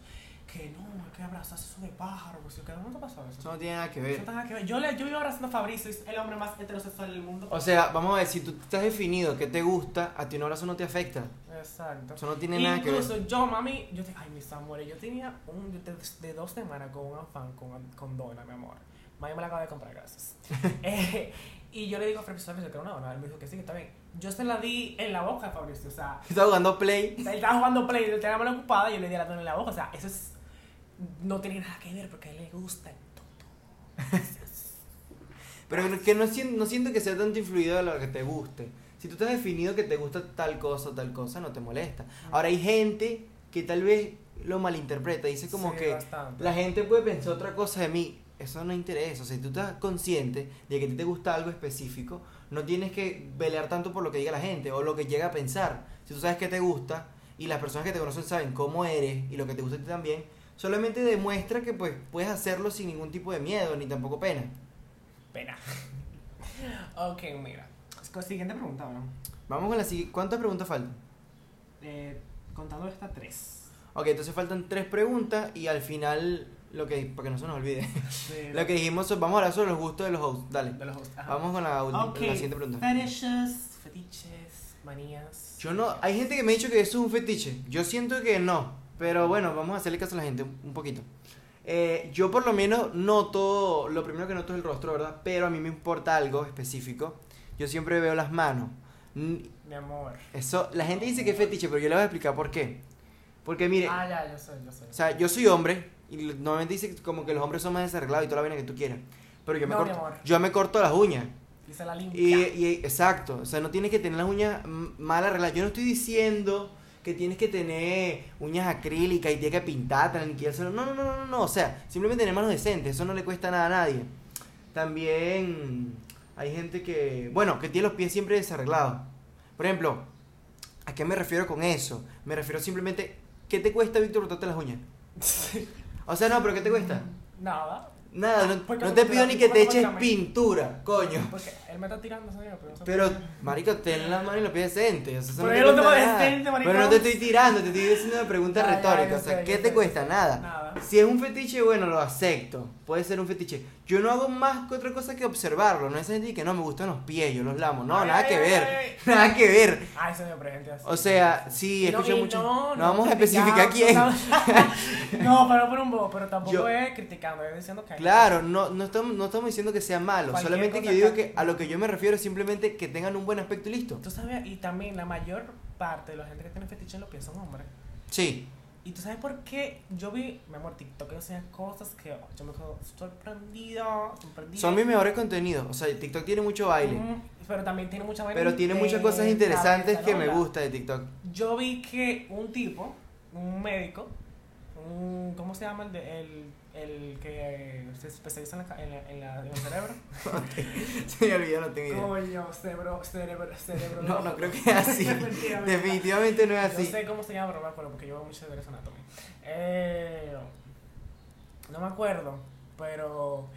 Speaker 1: que no, hay que abrazarse eso de pájaro, pues ¿qué no te pasó eso?
Speaker 2: Eso no tiene nada que
Speaker 1: Eso
Speaker 2: ver.
Speaker 1: no tiene nada que ver. Yo, le, yo vivo abrazando a Fabricio, es el hombre más heterosexual del mundo.
Speaker 2: O sea, vamos a ver, si tú estás definido que te gusta, a ti un abrazo no te afecta.
Speaker 1: Exacto.
Speaker 2: Eso no tiene nada que ver.
Speaker 1: Incluso yo, mami, yo te, ay, mis amores, yo tenía un de, de dos semanas con un afán con, con Donna, mi amor. Mami me la acaba de comprar, gracias. Eh, y yo le digo a Fabricio, Fabricio, ¿quiero una dona? Él me dijo que sí, que está bien. Yo se la di en la boca a Fabricio, o sea,
Speaker 2: Estás jugando play.
Speaker 1: él estaba jugando play, él tenía la mano ocupada y yo le di la dona en la boca, o sea, eso es, no tiene nada que ver porque a él le gusta todo.
Speaker 2: Pero que no siento, no siento que sea tanto influido de lo que te guste. Si tú estás definido que te gusta tal cosa o tal cosa, no te molesta. Ahora hay gente que tal vez lo malinterpreta. Dice como
Speaker 1: Sí,
Speaker 2: que
Speaker 1: bastante.
Speaker 2: la gente puede pensar otra cosa de mí. Eso no interesa. O sea, si tú estás consciente de que a ti te gusta algo específico, no tienes que pelear tanto por lo que diga la gente o lo que llega a pensar. Si tú sabes que te gusta y las personas que te conocen saben cómo eres y lo que te gusta a ti también, solamente demuestra que pues puedes hacerlo sin ningún tipo de miedo ni tampoco pena.
Speaker 1: Pena. ok, mira. Siguiente pregunta, ¿no?
Speaker 2: Vamos con la siguiente. ¿Cuántas preguntas faltan?
Speaker 1: Eh, contando estas tres.
Speaker 2: Ok, entonces faltan tres preguntas y al final, lo que, para que no se nos olvide,
Speaker 1: De,
Speaker 2: lo que dijimos, vamos a hablar sobre los gustos de los hosts. Dale,
Speaker 1: de los hosts.
Speaker 2: Vamos con la, última-
Speaker 1: Ok,
Speaker 2: la siguiente pregunta.
Speaker 1: Fetishes, fetiches, manías.
Speaker 2: Yo no, hay gente que me ha dicho que eso es un fetiche. Yo siento que no, pero bueno, vamos a hacerle caso a la gente un, poquito. Eh, yo por lo menos noto, lo primero que noto es el rostro, ¿verdad? Pero a mí me importa algo específico. Yo siempre veo las manos.
Speaker 1: Mi amor.
Speaker 2: Eso, la gente dice que es fetiche, pero yo le voy a explicar por qué. Porque mire,
Speaker 1: Ah, ya, yo sé, yo sé.
Speaker 2: O sea, yo soy hombre y normalmente dice como que los hombres son más desarreglados y toda la vaina que tú quieras. Pero yo me,
Speaker 1: No,
Speaker 2: corto, yo me corto las uñas.
Speaker 1: Y se la limpia.
Speaker 2: Y, y- exacto, o sea, no tienes que tener las uñas mal arregladas. Yo no estoy diciendo que tienes que tener uñas acrílicas y tienes que que No, no, no, no, no, o sea, simplemente tener manos decentes, eso no le cuesta nada a nadie. También hay gente que, bueno, que tiene los pies siempre desarreglados. Por ejemplo, ¿a qué me refiero con eso? Me refiero simplemente, ¿qué te cuesta, Víctor, cortarte las uñas? O sea, no, pero ¿qué te cuesta?
Speaker 1: Nada.
Speaker 2: Nada, no,
Speaker 1: ¿Por qué
Speaker 2: no te pido ni que
Speaker 1: ¿Por
Speaker 2: te
Speaker 1: qué
Speaker 2: eches pintura, coño.
Speaker 1: Porque él me está tirando, señor. Pero, no sé
Speaker 2: Pero, marico, ten las manos y los pies decentes. O sea, eso
Speaker 1: Pero
Speaker 2: no te
Speaker 1: yo
Speaker 2: cuesta
Speaker 1: tengo decente, maricón.
Speaker 2: Pero no te estoy tirando, te estoy haciendo una pregunta retórica. o sea,
Speaker 1: sé,
Speaker 2: ¿qué te
Speaker 1: sé.
Speaker 2: cuesta? Nada.
Speaker 1: Nada.
Speaker 2: Si es un fetiche, bueno, lo acepto. Puede ser un fetiche. Yo no hago más que otra cosa que observarlo. No es gente que no me gustan los pies, yo los lamo. No,
Speaker 1: Ay,
Speaker 2: nada
Speaker 1: ay,
Speaker 2: que ver.
Speaker 1: ay.
Speaker 2: Nada que ver.
Speaker 1: Ay, se me presente así.
Speaker 2: O sea, sí,
Speaker 1: no-
Speaker 2: escucho mucho.
Speaker 1: No,
Speaker 2: No, vamos a especificar quién.
Speaker 1: No, pero por un bobo, pero tampoco es criticando, es diciendo que
Speaker 2: Claro, no, no, estamos, no estamos diciendo que sea malo. Solamente que yo digo
Speaker 1: que
Speaker 2: a lo que yo me refiero es simplemente que tengan un buen aspecto y listo.
Speaker 1: Tú sabes, y también la mayor parte de la gente que tiene fetiche en los pies son hombres.
Speaker 2: Sí.
Speaker 1: Y tú sabes por qué yo vi, mi amor, TikTok enseña cosas que oh, yo me quedo sorprendida, sorprendida.
Speaker 2: Son mis mejores contenidos. O sea, TikTok tiene mucho baile.
Speaker 1: Pero también tiene mucha vaina
Speaker 2: Pero tiene muchas cosas interesantes que me gusta de TikTok.
Speaker 1: Yo vi que un tipo, un médico, un ¿cómo se llama el, de, el, el que se especializa en, la, en, la, en, la, en el cerebro?
Speaker 2: Se me olvidó, no tengo idea.
Speaker 1: Coño, cerebro, cerebro, cerebro.
Speaker 2: No, no creo que es así. Definitivamente no es así.
Speaker 1: sé cómo se llama, pero no me acuerdo porque yo veo mucho de Grey's Anatomy. Eh, no me acuerdo, pero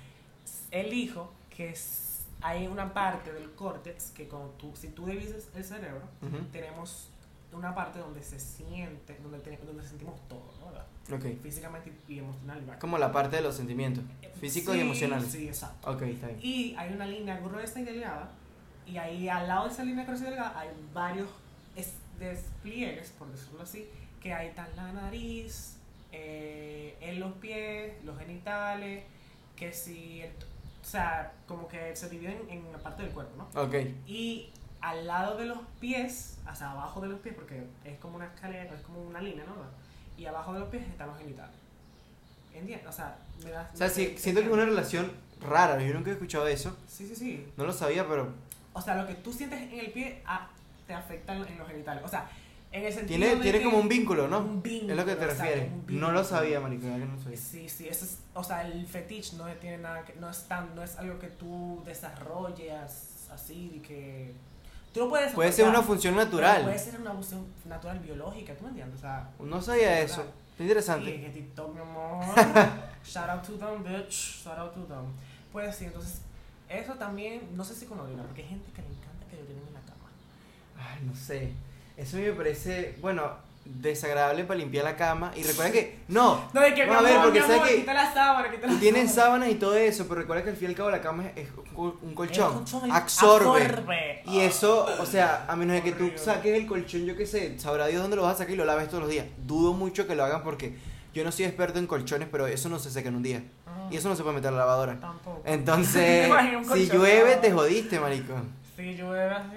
Speaker 1: él dijo que s- hay una parte del córtex que cuando tú, si tú divides el cerebro, tenemos una parte donde se siente, donde, te- donde sentimos todo, ¿no? ¿verdad?
Speaker 2: Ok.
Speaker 1: Físicamente y emocional. ¿verdad?
Speaker 2: Como la parte de los sentimientos, físicos y
Speaker 1: Sí,
Speaker 2: emocionales.
Speaker 1: Sí, exacto.
Speaker 2: Ok, está bien.
Speaker 1: Y hay una línea gruesa y delgada. Y ahí al lado de esa línea gruesa y delgada hay varios es- despliegues, por decirlo así, que ahí está la nariz, eh, en los pies, los genitales, que si, el- o sea, como que se dividen en la parte del cuerpo, ¿no?
Speaker 2: Ok.
Speaker 1: Y al lado de los pies, hacia abajo de los pies, porque es como una escalera, es como una línea, ¿no? Y abajo de los pies están los genitales. ¿Entiendes? O sea, me da...
Speaker 2: O sea, sí, siento que es una relación rara. Yo nunca he escuchado eso.
Speaker 1: Sí, sí, sí.
Speaker 2: No lo sabía, pero
Speaker 1: O sea, lo que tú sientes en el pie ah, te afecta en los genitales. O sea, en el sentido
Speaker 2: tiene,
Speaker 1: de
Speaker 2: tiene
Speaker 1: que-
Speaker 2: como un vínculo, ¿no?
Speaker 1: Un vínculo,
Speaker 2: es lo que te refieres. No lo sabía, marico. la verdad que no sabía.
Speaker 1: Sí, sí, eso es, o sea, el fetiche no tiene nada que, no es tan, no es algo que tú desarrolles así, de que tú lo puedes
Speaker 2: Puede ser una función natural.
Speaker 1: Puede ser una función natural biológica, ¿tú me entiendes? O sea,
Speaker 2: No sabía eso. Está interesante.
Speaker 1: que TikTok, mi amor. Shout out to them, bitch. Shout out to them. Pues sí, entonces, eso también, no sé si con orina, porque hay gente que le encanta que le orinen en la cama.
Speaker 2: Ay, no sé. Eso a mí me parece, bueno, desagradable para limpiar la cama. Y recuerda que. No,
Speaker 1: No, de que
Speaker 2: No,
Speaker 1: mi
Speaker 2: a ver,
Speaker 1: amor,
Speaker 2: porque
Speaker 1: mi
Speaker 2: sabes
Speaker 1: amor,
Speaker 2: que
Speaker 1: quita la sábana, quita la
Speaker 2: tienen
Speaker 1: sábana.
Speaker 2: sábanas y todo eso, pero recuerda que al fin y al cabo la cama es, un col- un colchón. Absorbe.
Speaker 1: absorbe.
Speaker 2: Y eso, o sea, a menos de que tú saques el colchón, yo qué sé, sabrá Dios dónde lo vas a sacar y lo laves todos los días. Dudo mucho que lo hagan porque yo no soy experto en colchones, pero eso no se seca en un día. Y eso no se puede meter a la lavadora.
Speaker 1: Tampoco.
Speaker 2: Entonces, si llueve, te jodiste, marico.
Speaker 1: Si llueve así.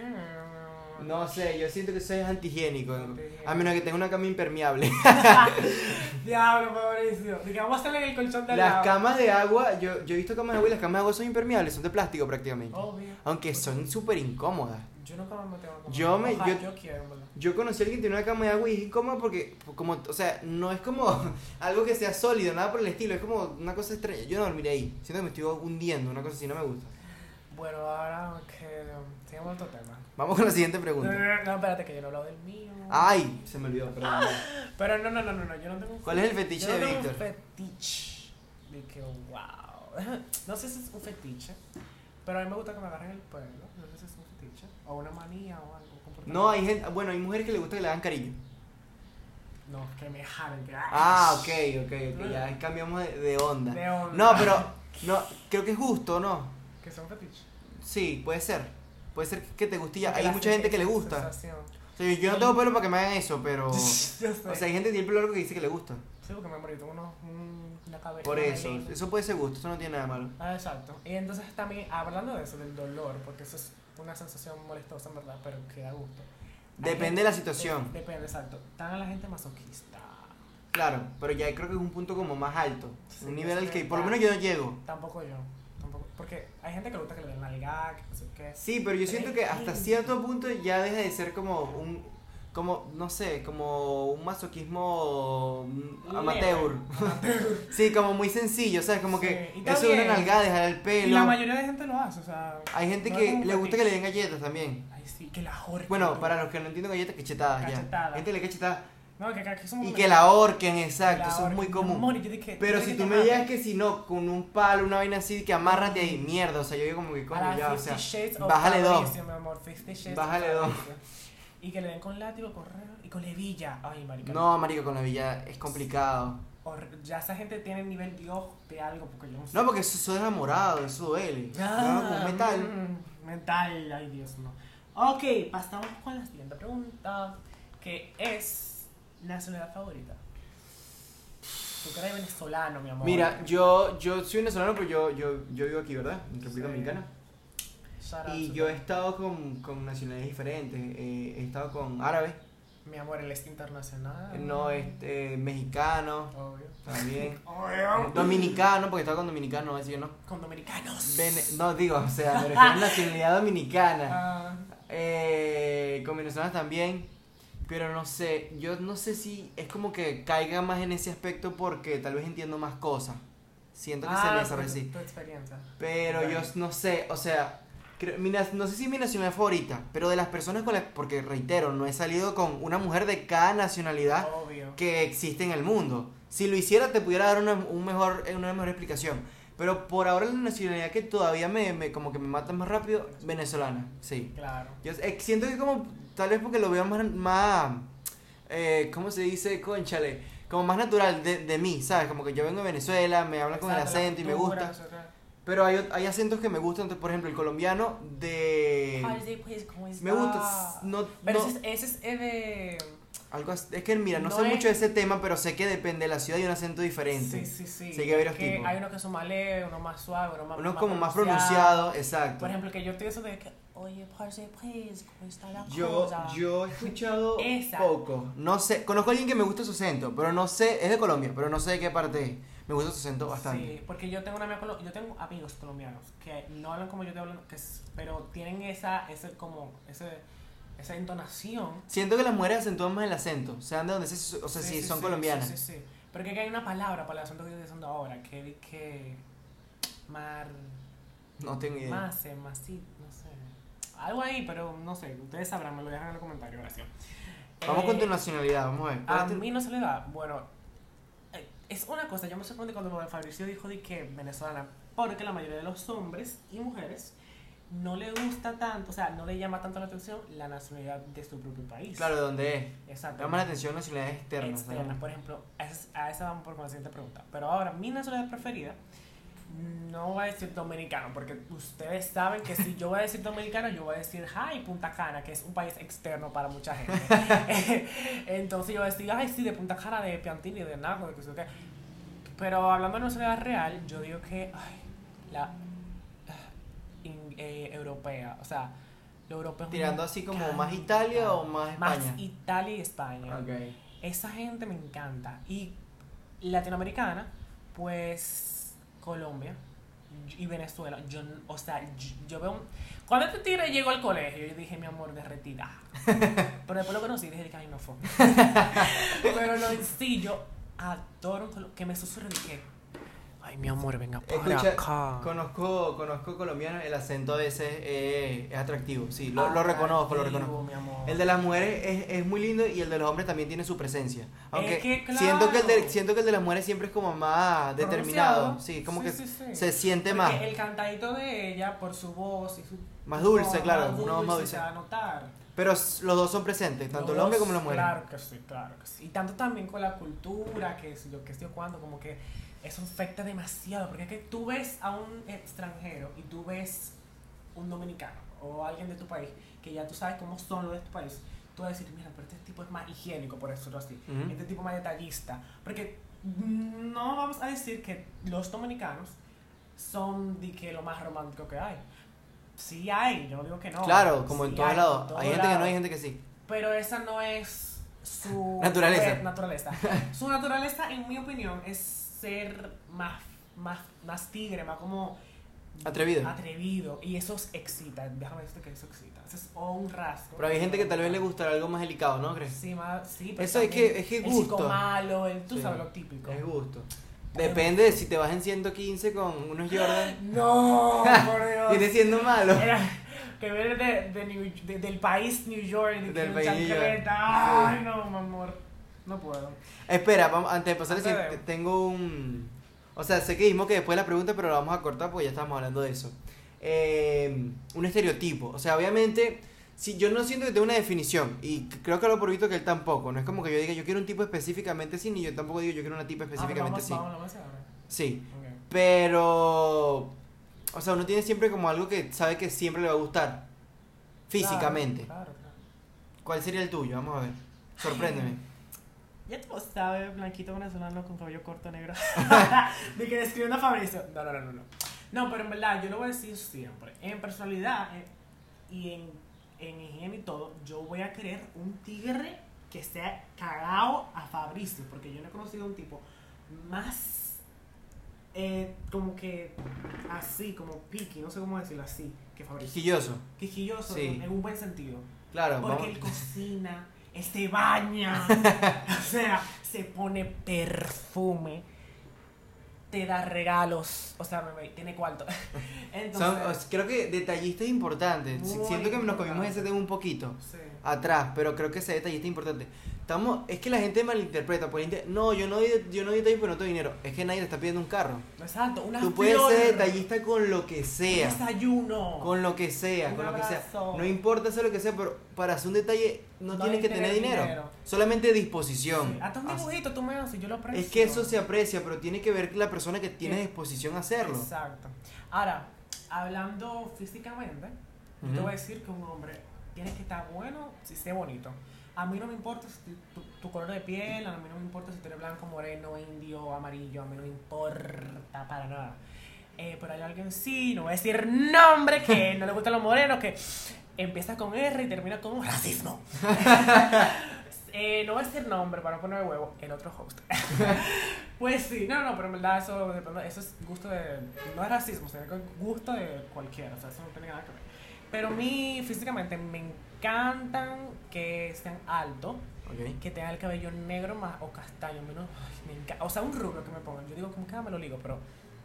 Speaker 2: No sé, yo siento que es antihigiénico.
Speaker 1: Antihigiénico.
Speaker 2: A menos que tenga una cama impermeable.
Speaker 1: Diablo, Mauricio. De que vamos a estar en el colchón de
Speaker 2: Las camas de agua, yo, yo he visto camas de agua y las camas de agua son impermeables, son de plástico prácticamente.
Speaker 1: Obvio.
Speaker 2: Aunque son súper incómodas.
Speaker 1: Yo nunca me metí
Speaker 2: Yo me-
Speaker 1: Ojalá,
Speaker 2: yo-
Speaker 1: yo quiero.
Speaker 2: Yo conocí a alguien que tiene una cama de agua y es incómoda porque, como, o sea, no es como algo que sea sólido, nada por el estilo, es como una cosa extraña. Yo no dormiré ahí, siento que me estoy hundiendo, una cosa así no me gusta.
Speaker 1: Bueno, ahora que sigamos otro tema.
Speaker 2: Vamos con la siguiente
Speaker 1: No,
Speaker 2: pregunta.
Speaker 1: no, no, espérate, que yo no he hablado del mío.
Speaker 2: Ay, se me olvidó, perdón.
Speaker 1: Pero no, no, no, no, no, yo no tengo un
Speaker 2: ¿Cuál es el fetiche
Speaker 1: yo
Speaker 2: de
Speaker 1: tengo
Speaker 2: Víctor?
Speaker 1: un fetiche. De que, wow. No sé si es un fetiche, pero a mí me gusta que me agarren el pelo. No sé si es un fetiche. O una manía o algo. un.
Speaker 2: No, hay gente, bueno, hay mujeres que les gusta que le hagan cariño.
Speaker 1: No, que me jalen. Que,
Speaker 2: Ah, ok, ok, ok, ya cambiamos de, de onda.
Speaker 1: De onda.
Speaker 2: No, pero, no, creo que es justo, ¿no?
Speaker 1: Que son fetiche.
Speaker 2: Sí, puede ser. Puede ser que te guste Hay mucha gente que le gusta.
Speaker 1: sensación.
Speaker 2: O sea, yo- no tengo pelo para que me hagan eso, pero... O sea, hay gente que tiene el pelo largo que dice que le gusta.
Speaker 1: Sí, porque me morí, tengo unos, una cabeza.
Speaker 2: Por eso, eso puede ser gusto, eso no tiene nada malo.
Speaker 1: Ah, exacto. Y entonces también, hablando de eso, del dolor, porque eso es una sensación molestosa en verdad, pero que da gusto.
Speaker 2: Depende de la situación.
Speaker 1: de- depende, exacto. Están a la gente masoquista.
Speaker 2: Claro, pero ya creo que es un punto como más alto.
Speaker 1: Sí,
Speaker 2: un nivel al que por lo menos yo no llego.
Speaker 1: Tampoco yo. Porque hay gente que le gusta que le den nalga, que no sé qué.
Speaker 2: Sí, pero yo siento que hasta cierto punto ya deja de ser como un... Como, no sé, como un masoquismo mm, amateur. sí, como muy sencillo, o sea, como
Speaker 1: Sí,
Speaker 2: que
Speaker 1: y
Speaker 2: eso
Speaker 1: también-
Speaker 2: una nalgada, dejar el
Speaker 1: Y
Speaker 2: pelo.
Speaker 1: la mayoría de gente lo hace, o sea.
Speaker 2: Hay gente
Speaker 1: no es
Speaker 2: que le gusta que le den galletas también.
Speaker 1: Ay, sí, que la ahorquen.
Speaker 2: Bueno, para los que no entienden galletas, cachetadas ya.
Speaker 1: Cachetadas.
Speaker 2: Gente le cachetada
Speaker 1: No, que aquí somos.
Speaker 2: y que la ahorquen, exacto,
Speaker 1: la
Speaker 2: eso es muy común.
Speaker 1: Amor, dije,
Speaker 2: Pero si tú me digas que si no, con un palo, una vaina así, que amárrate ahí, mierda, o sea, yo digo como que coño ya, o
Speaker 1: 50
Speaker 2: sea, bájale dos.
Speaker 1: Fabricio, mi amor, 50 Shades
Speaker 2: Bájale dos.
Speaker 1: Y que le den con látigo, correo y con levilla. Ay, marica.
Speaker 2: No, marico, con la villa es complicado.
Speaker 1: Ya esa gente tiene nivel Dios de algo, porque yo no sé.
Speaker 2: No, porque eso, eso es enamorado, eso duele. No, con metal.
Speaker 1: mm, metal, ay Dios, no. Ok, pasamos con la siguiente pregunta, que es nacionalidad favorita. Tú que eres venezolano, mi amor.
Speaker 2: Mira, yo, yo soy venezolano, pero yo, yo, yo vivo aquí, ¿verdad? En República
Speaker 1: Sí.
Speaker 2: Dominicana. Y yo he estado con, con nacionalidades diferentes. eh, he estado con árabes,
Speaker 1: Mi amor, el este internacional.
Speaker 2: no, este, mexicano
Speaker 1: Obvio.
Speaker 2: también.
Speaker 1: Obvio.
Speaker 2: Dominicano, porque estaba con dominicano, así no.
Speaker 1: Con dominicanos.
Speaker 2: No, digo, o sea, me refiero a nacionalidad dominicana.
Speaker 1: Ah,
Speaker 2: Eh, con venezolanos también. Pero no sé, yo no sé si es como que caiga más en ese aspecto porque tal vez entiendo más cosas. Siento que se me
Speaker 1: Ah,
Speaker 2: desarrolla así.
Speaker 1: Tu experiencia.
Speaker 2: Pero yo no sé, o sea, creo- mi no sé si es mi nacionalidad favorita, pero de las personas con las, porque reitero, no he salido con una mujer de cada nacionalidad
Speaker 1: Obvio.
Speaker 2: que existe en el mundo. Si lo hiciera te pudiera dar una, un mejor, una mejor explicación. Pero por ahora la nacionalidad que todavía me, me- como que me mata más rápido, venezolana, sí.
Speaker 1: Claro.
Speaker 2: Yo eh, siento que como, tal vez porque lo veo más, más eh, ¿cómo se dice? Conchale, como más natural de, de mí, ¿sabes? Como que yo vengo de Venezuela, me hablan con el acento y me gusta. Pero hay, hay acentos que me gustan, entonces, por ejemplo, el colombiano de...
Speaker 1: Pues, ¿cómo
Speaker 2: Me gusta, no,
Speaker 1: Pero
Speaker 2: no-
Speaker 1: ese, es, eh, de...
Speaker 2: algo as- es que mira, no,
Speaker 1: no
Speaker 2: sé
Speaker 1: es-
Speaker 2: mucho de ese tema, pero sé que depende de la ciudad y un acento diferente.
Speaker 1: Sí, sí, sí.
Speaker 2: Sí, que hay
Speaker 1: Que. Hay unos que son más leves, unos más suaves, unos más
Speaker 2: Uno como más pronunciado, exacto.
Speaker 1: Por ejemplo, que yo estoy eso de que, oye, parce, pues, ¿cómo está la
Speaker 2: Yo,
Speaker 1: cosa?
Speaker 2: yo he escuchado
Speaker 1: Esa.
Speaker 2: poco. No sé, conozco a alguien que me gusta su acento, pero no sé, es de Colombia, pero no sé de qué parte es. Me gusta su acento bastante.
Speaker 1: Sí, porque yo tengo una amiga yo tengo amigos colombianos que no hablan como yo te hablo, que es- pero tienen esa, ese como, ese, esa entonación.
Speaker 2: Siento que las mujeres acentúan más el acento, sean de donde se, o sea,
Speaker 1: Sí,
Speaker 2: si
Speaker 1: sí,
Speaker 2: son
Speaker 1: sí,
Speaker 2: colombianas.
Speaker 1: Sí, sí, sí. Porque aquí hay una palabra para el acento que estoy diciendo ahora, que vi que mar,
Speaker 2: No tengo idea.
Speaker 1: más, eh, más, sí, no sé. Algo ahí, pero no sé, ustedes sabrán, me lo dejan en los comentarios, gracias.
Speaker 2: Vamos con tu
Speaker 1: Eh,
Speaker 2: nacionalidad, vamos a ver. ¿Cuál
Speaker 1: A
Speaker 2: tu-
Speaker 1: mí no se le da. Bueno, eh, es una cosa, yo me sorprendí cuando Fabricio dijo de que venezolana, porque la mayoría de los hombres y mujeres no le gusta tanto, o sea, no le llama tanto la atención la nacionalidad de su propio país.
Speaker 2: Claro, ¿de dónde es?
Speaker 1: Exacto.
Speaker 2: Llama la atención nacionalidades externas.
Speaker 1: Externas,
Speaker 2: ¿sabes?
Speaker 1: por ejemplo, a esa, a esa vamos por la siguiente pregunta. Pero ahora, mi nacionalidad preferida, no voy a decir dominicano, porque ustedes saben que si yo voy a decir dominicano, yo voy a decir, ay, Punta Cana, que es un país externo para mucha gente. Entonces yo voy a decir, ay, sí, de Punta Cana, de Piantini, de Naco, de que sé yo qué. Pero hablando de nacionalidad real, yo digo que, ay, la in- eh, europea, o sea, lo europeo.
Speaker 2: Tirando así como más Italia o más
Speaker 1: Más
Speaker 2: España.
Speaker 1: Italia y España.
Speaker 2: Ok.
Speaker 1: Esa gente me encanta. Y latinoamericana, pues Colombia y Venezuela. Yo, o sea, yo, yo veo. un- Cuando este tigre llegó al colegio, yo dije, mi amor, derretida. Pero después lo conocí y dije, que ay, no fue. Pero no, sí, yo adoro que me susurre dije, ay, mi amor, venga para
Speaker 2: Escucha,
Speaker 1: acá.
Speaker 2: conozco, conozco colombiano, el acento a veces eh, es atractivo, sí, lo, lo reconozco, lo reconozco.
Speaker 1: mi amor.
Speaker 2: El de las mujeres es, es muy lindo y el de los hombres también tiene su presencia. Aunque
Speaker 1: que,
Speaker 2: siento, que el de,
Speaker 1: claro.
Speaker 2: siento que el de las mujeres siempre es como más determinado, sí, como
Speaker 1: Sí,
Speaker 2: que
Speaker 1: sí,
Speaker 2: se siente
Speaker 1: Porque
Speaker 2: más.
Speaker 1: El cantadito de ella, por su voz y su.
Speaker 2: Más dulce,
Speaker 1: no,
Speaker 2: claro,
Speaker 1: más
Speaker 2: voz más dulce.
Speaker 1: Se va a notar.
Speaker 2: Pero los dos son presentes, tanto el hombre como la mujer.
Speaker 1: Claro que sí, claro que sí. Y tanto también con la cultura, que es lo que estoy cuando, como que eso afecta demasiado. Porque es que tú ves a un extranjero y tú ves un dominicano o alguien de tu país, que ya tú sabes cómo son los de tu país. Tú vas a decir, mira, pero este tipo es más higiénico, por decirlo así.
Speaker 2: Ujú.
Speaker 1: Este tipo más detallista. Porque no vamos a decir que los dominicanos son de que lo más romántico que hay. Sí hay, yo no digo que no.
Speaker 2: Claro, como en
Speaker 1: Sí
Speaker 2: todos
Speaker 1: hay,
Speaker 2: lados.
Speaker 1: en todos
Speaker 2: Hay gente que no, hay gente que sí.
Speaker 1: Pero esa no es su
Speaker 2: Naturaleza.
Speaker 1: naturaleza. su naturaleza, en mi opinión, es ser más, más, más tigre, más como
Speaker 2: Atrevido.
Speaker 1: atrevido. Y eso excita. Déjame decirte que eso excita. Eso es un rasgo.
Speaker 2: Pero hay gente que tal vez le gustará algo más delicado, ¿no crees?
Speaker 1: Sí, más, sí, pero
Speaker 2: Eso es que- es que
Speaker 1: El
Speaker 2: gusto.
Speaker 1: chico malo, el, tú
Speaker 2: Sí.
Speaker 1: sabes lo típico.
Speaker 2: Es gusto. Depende de si te vas en 115 con unos Jordan.
Speaker 1: No, por Dios.
Speaker 2: Viene siendo malo.
Speaker 1: Era que viene de, de New- de- del país New York, de
Speaker 2: Del país New York.
Speaker 1: Ay, no, mi amor. No puedo.
Speaker 2: Espera, vamos, antes de pasar, tengo un... O sea, sé que dijimos que después de la pregunta, pero la vamos a cortar porque ya estamos hablando de eso. Eh, un estereotipo. O sea, obviamente, si yo no siento que tenga una definición, y creo que lo por visto que él tampoco. No es como que yo diga, yo quiero un tipo específicamente así, ni yo tampoco digo, yo quiero una tipa específicamente
Speaker 1: ah,
Speaker 2: así.
Speaker 1: vamos, Vamos, vamos a ver.
Speaker 2: Sí, pero... O sea, uno tiene siempre como algo que sabe que siempre le va a gustar. Físicamente.
Speaker 1: Claro, claro, claro.
Speaker 2: ¿Cuál sería el tuyo? Vamos a ver. Sorpréndeme.
Speaker 1: Ya tú sabes, blanquito venezolano con cabello corto negro. de que describiendo a Fabricio. No, no, no, no, no. Pero en verdad, yo lo voy a decir siempre. En personalidad eh, y en, en higiene y todo, yo voy a querer un tigre que sea cagado a Fabricio. Porque yo no he conocido un tipo más eh, como que así, como piqui, no sé cómo decirlo así, que Fabricio.
Speaker 2: Quisquilloso.
Speaker 1: Quisquilloso
Speaker 2: Sí.
Speaker 1: en un buen sentido.
Speaker 2: Claro,
Speaker 1: Porque
Speaker 2: vamos.
Speaker 1: él cocina, se baña, o sea, se pone perfume, te da regalos, o sea, me- tiene cuarto. Entonces,
Speaker 2: Son- creo que detallista es importante. Si-
Speaker 1: Muy
Speaker 2: Siento que nos comimos ese tema un poquito
Speaker 1: sí.
Speaker 2: atrás, pero creo que ese detallista es importante. Estamos, es que la gente malinterpreta. Por inte- no, yo no doy, yo no doy detalles porque no tengo dinero. Es que nadie te está pidiendo un carro.
Speaker 1: Exacto, una
Speaker 2: Tú puedes
Speaker 1: flor,
Speaker 2: ser detallista con lo que
Speaker 1: un
Speaker 2: sea.
Speaker 1: desayuno.
Speaker 2: Con lo que sea,
Speaker 1: Un
Speaker 2: con lo que sea. No importa hacer lo que sea, pero para hacer un detalle no,
Speaker 1: No
Speaker 2: tienes que tener dinero.
Speaker 1: dinero.
Speaker 2: Solamente disposición.
Speaker 1: Sí, Hasta un
Speaker 2: As-
Speaker 1: dibujito tú me haces, yo lo aprecio.
Speaker 2: Es que eso se aprecia, pero tiene que ver la persona que tiene
Speaker 1: Sí.
Speaker 2: disposición a hacerlo.
Speaker 1: Exacto. Ahora, hablando físicamente, yo te voy a decir que un hombre tiene que estar bueno si esté bonito. A mí no me importa si tu, tu color de piel, a mí no me importa si tú eres blanco, moreno, indio, amarillo, a mí no me importa para nada. Eh, pero hay alguien sí, no voy a decir nombre, que no le gustan los morenos, que empieza con R y termina con racismo. Eh, no voy a decir nombre para no poner huevo, el otro host. pues sí, no, no, pero en verdad eso, eso es gusto de. No es racismo, sino que gusto de cualquiera, o sea, eso no tiene nada que ver. Pero a mí físicamente me encantan que sean altos,
Speaker 2: Ok.
Speaker 1: que tengan el cabello negro más o castaño, menos. ay, me encanta. O sea, un rubio que me pongan. Yo digo, como que ah, me lo ligo, pero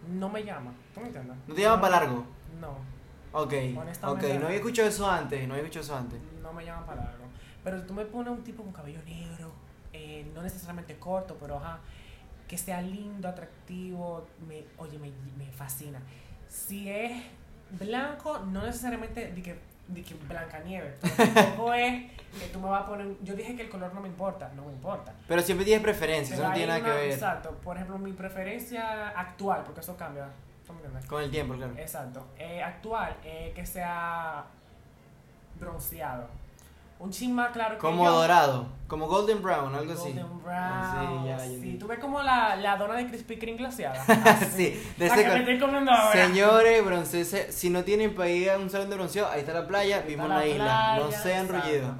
Speaker 1: no me llama. ¿Tú me entiendes?
Speaker 2: ¿No te llama para largo?
Speaker 1: No,
Speaker 2: Ok. Ok, no había escuchado eso antes. No había escuchado eso antes.
Speaker 1: no me llama para largo. Pero tú me pones un tipo con cabello negro, eh, no necesariamente corto, pero ajá, que sea lindo, atractivo, me, oye, me, me fascina. Si es blanco, no necesariamente de que, de que blanca nieve, tampoco es que tú me vas a poner, yo dije que el color no me importa, no me importa.
Speaker 2: Pero siempre tienes preferencias, eso no tiene nada que
Speaker 1: una-
Speaker 2: ver
Speaker 1: Exacto, por ejemplo, mi preferencia actual, porque eso cambia.
Speaker 2: Con el tiempo, claro.
Speaker 1: Exacto. Eh, actual, eh, que sea bronceado. Un chin más claro que
Speaker 2: Como
Speaker 1: yo.
Speaker 2: dorado, como golden brown, algo así.
Speaker 1: Golden brown.
Speaker 2: Ah, sí, ya, ya
Speaker 1: sí, tú ves como la, la dona de Krispy Kreme glaseada. Así.
Speaker 2: Sí, de ese
Speaker 1: que me estoy comiendo ahora.
Speaker 2: Señores, broncese, si no tienen para ir a un salón de bronceo, ahí está la playa, vimos una
Speaker 1: la
Speaker 2: isla. no
Speaker 1: playa,
Speaker 2: sean rullidos.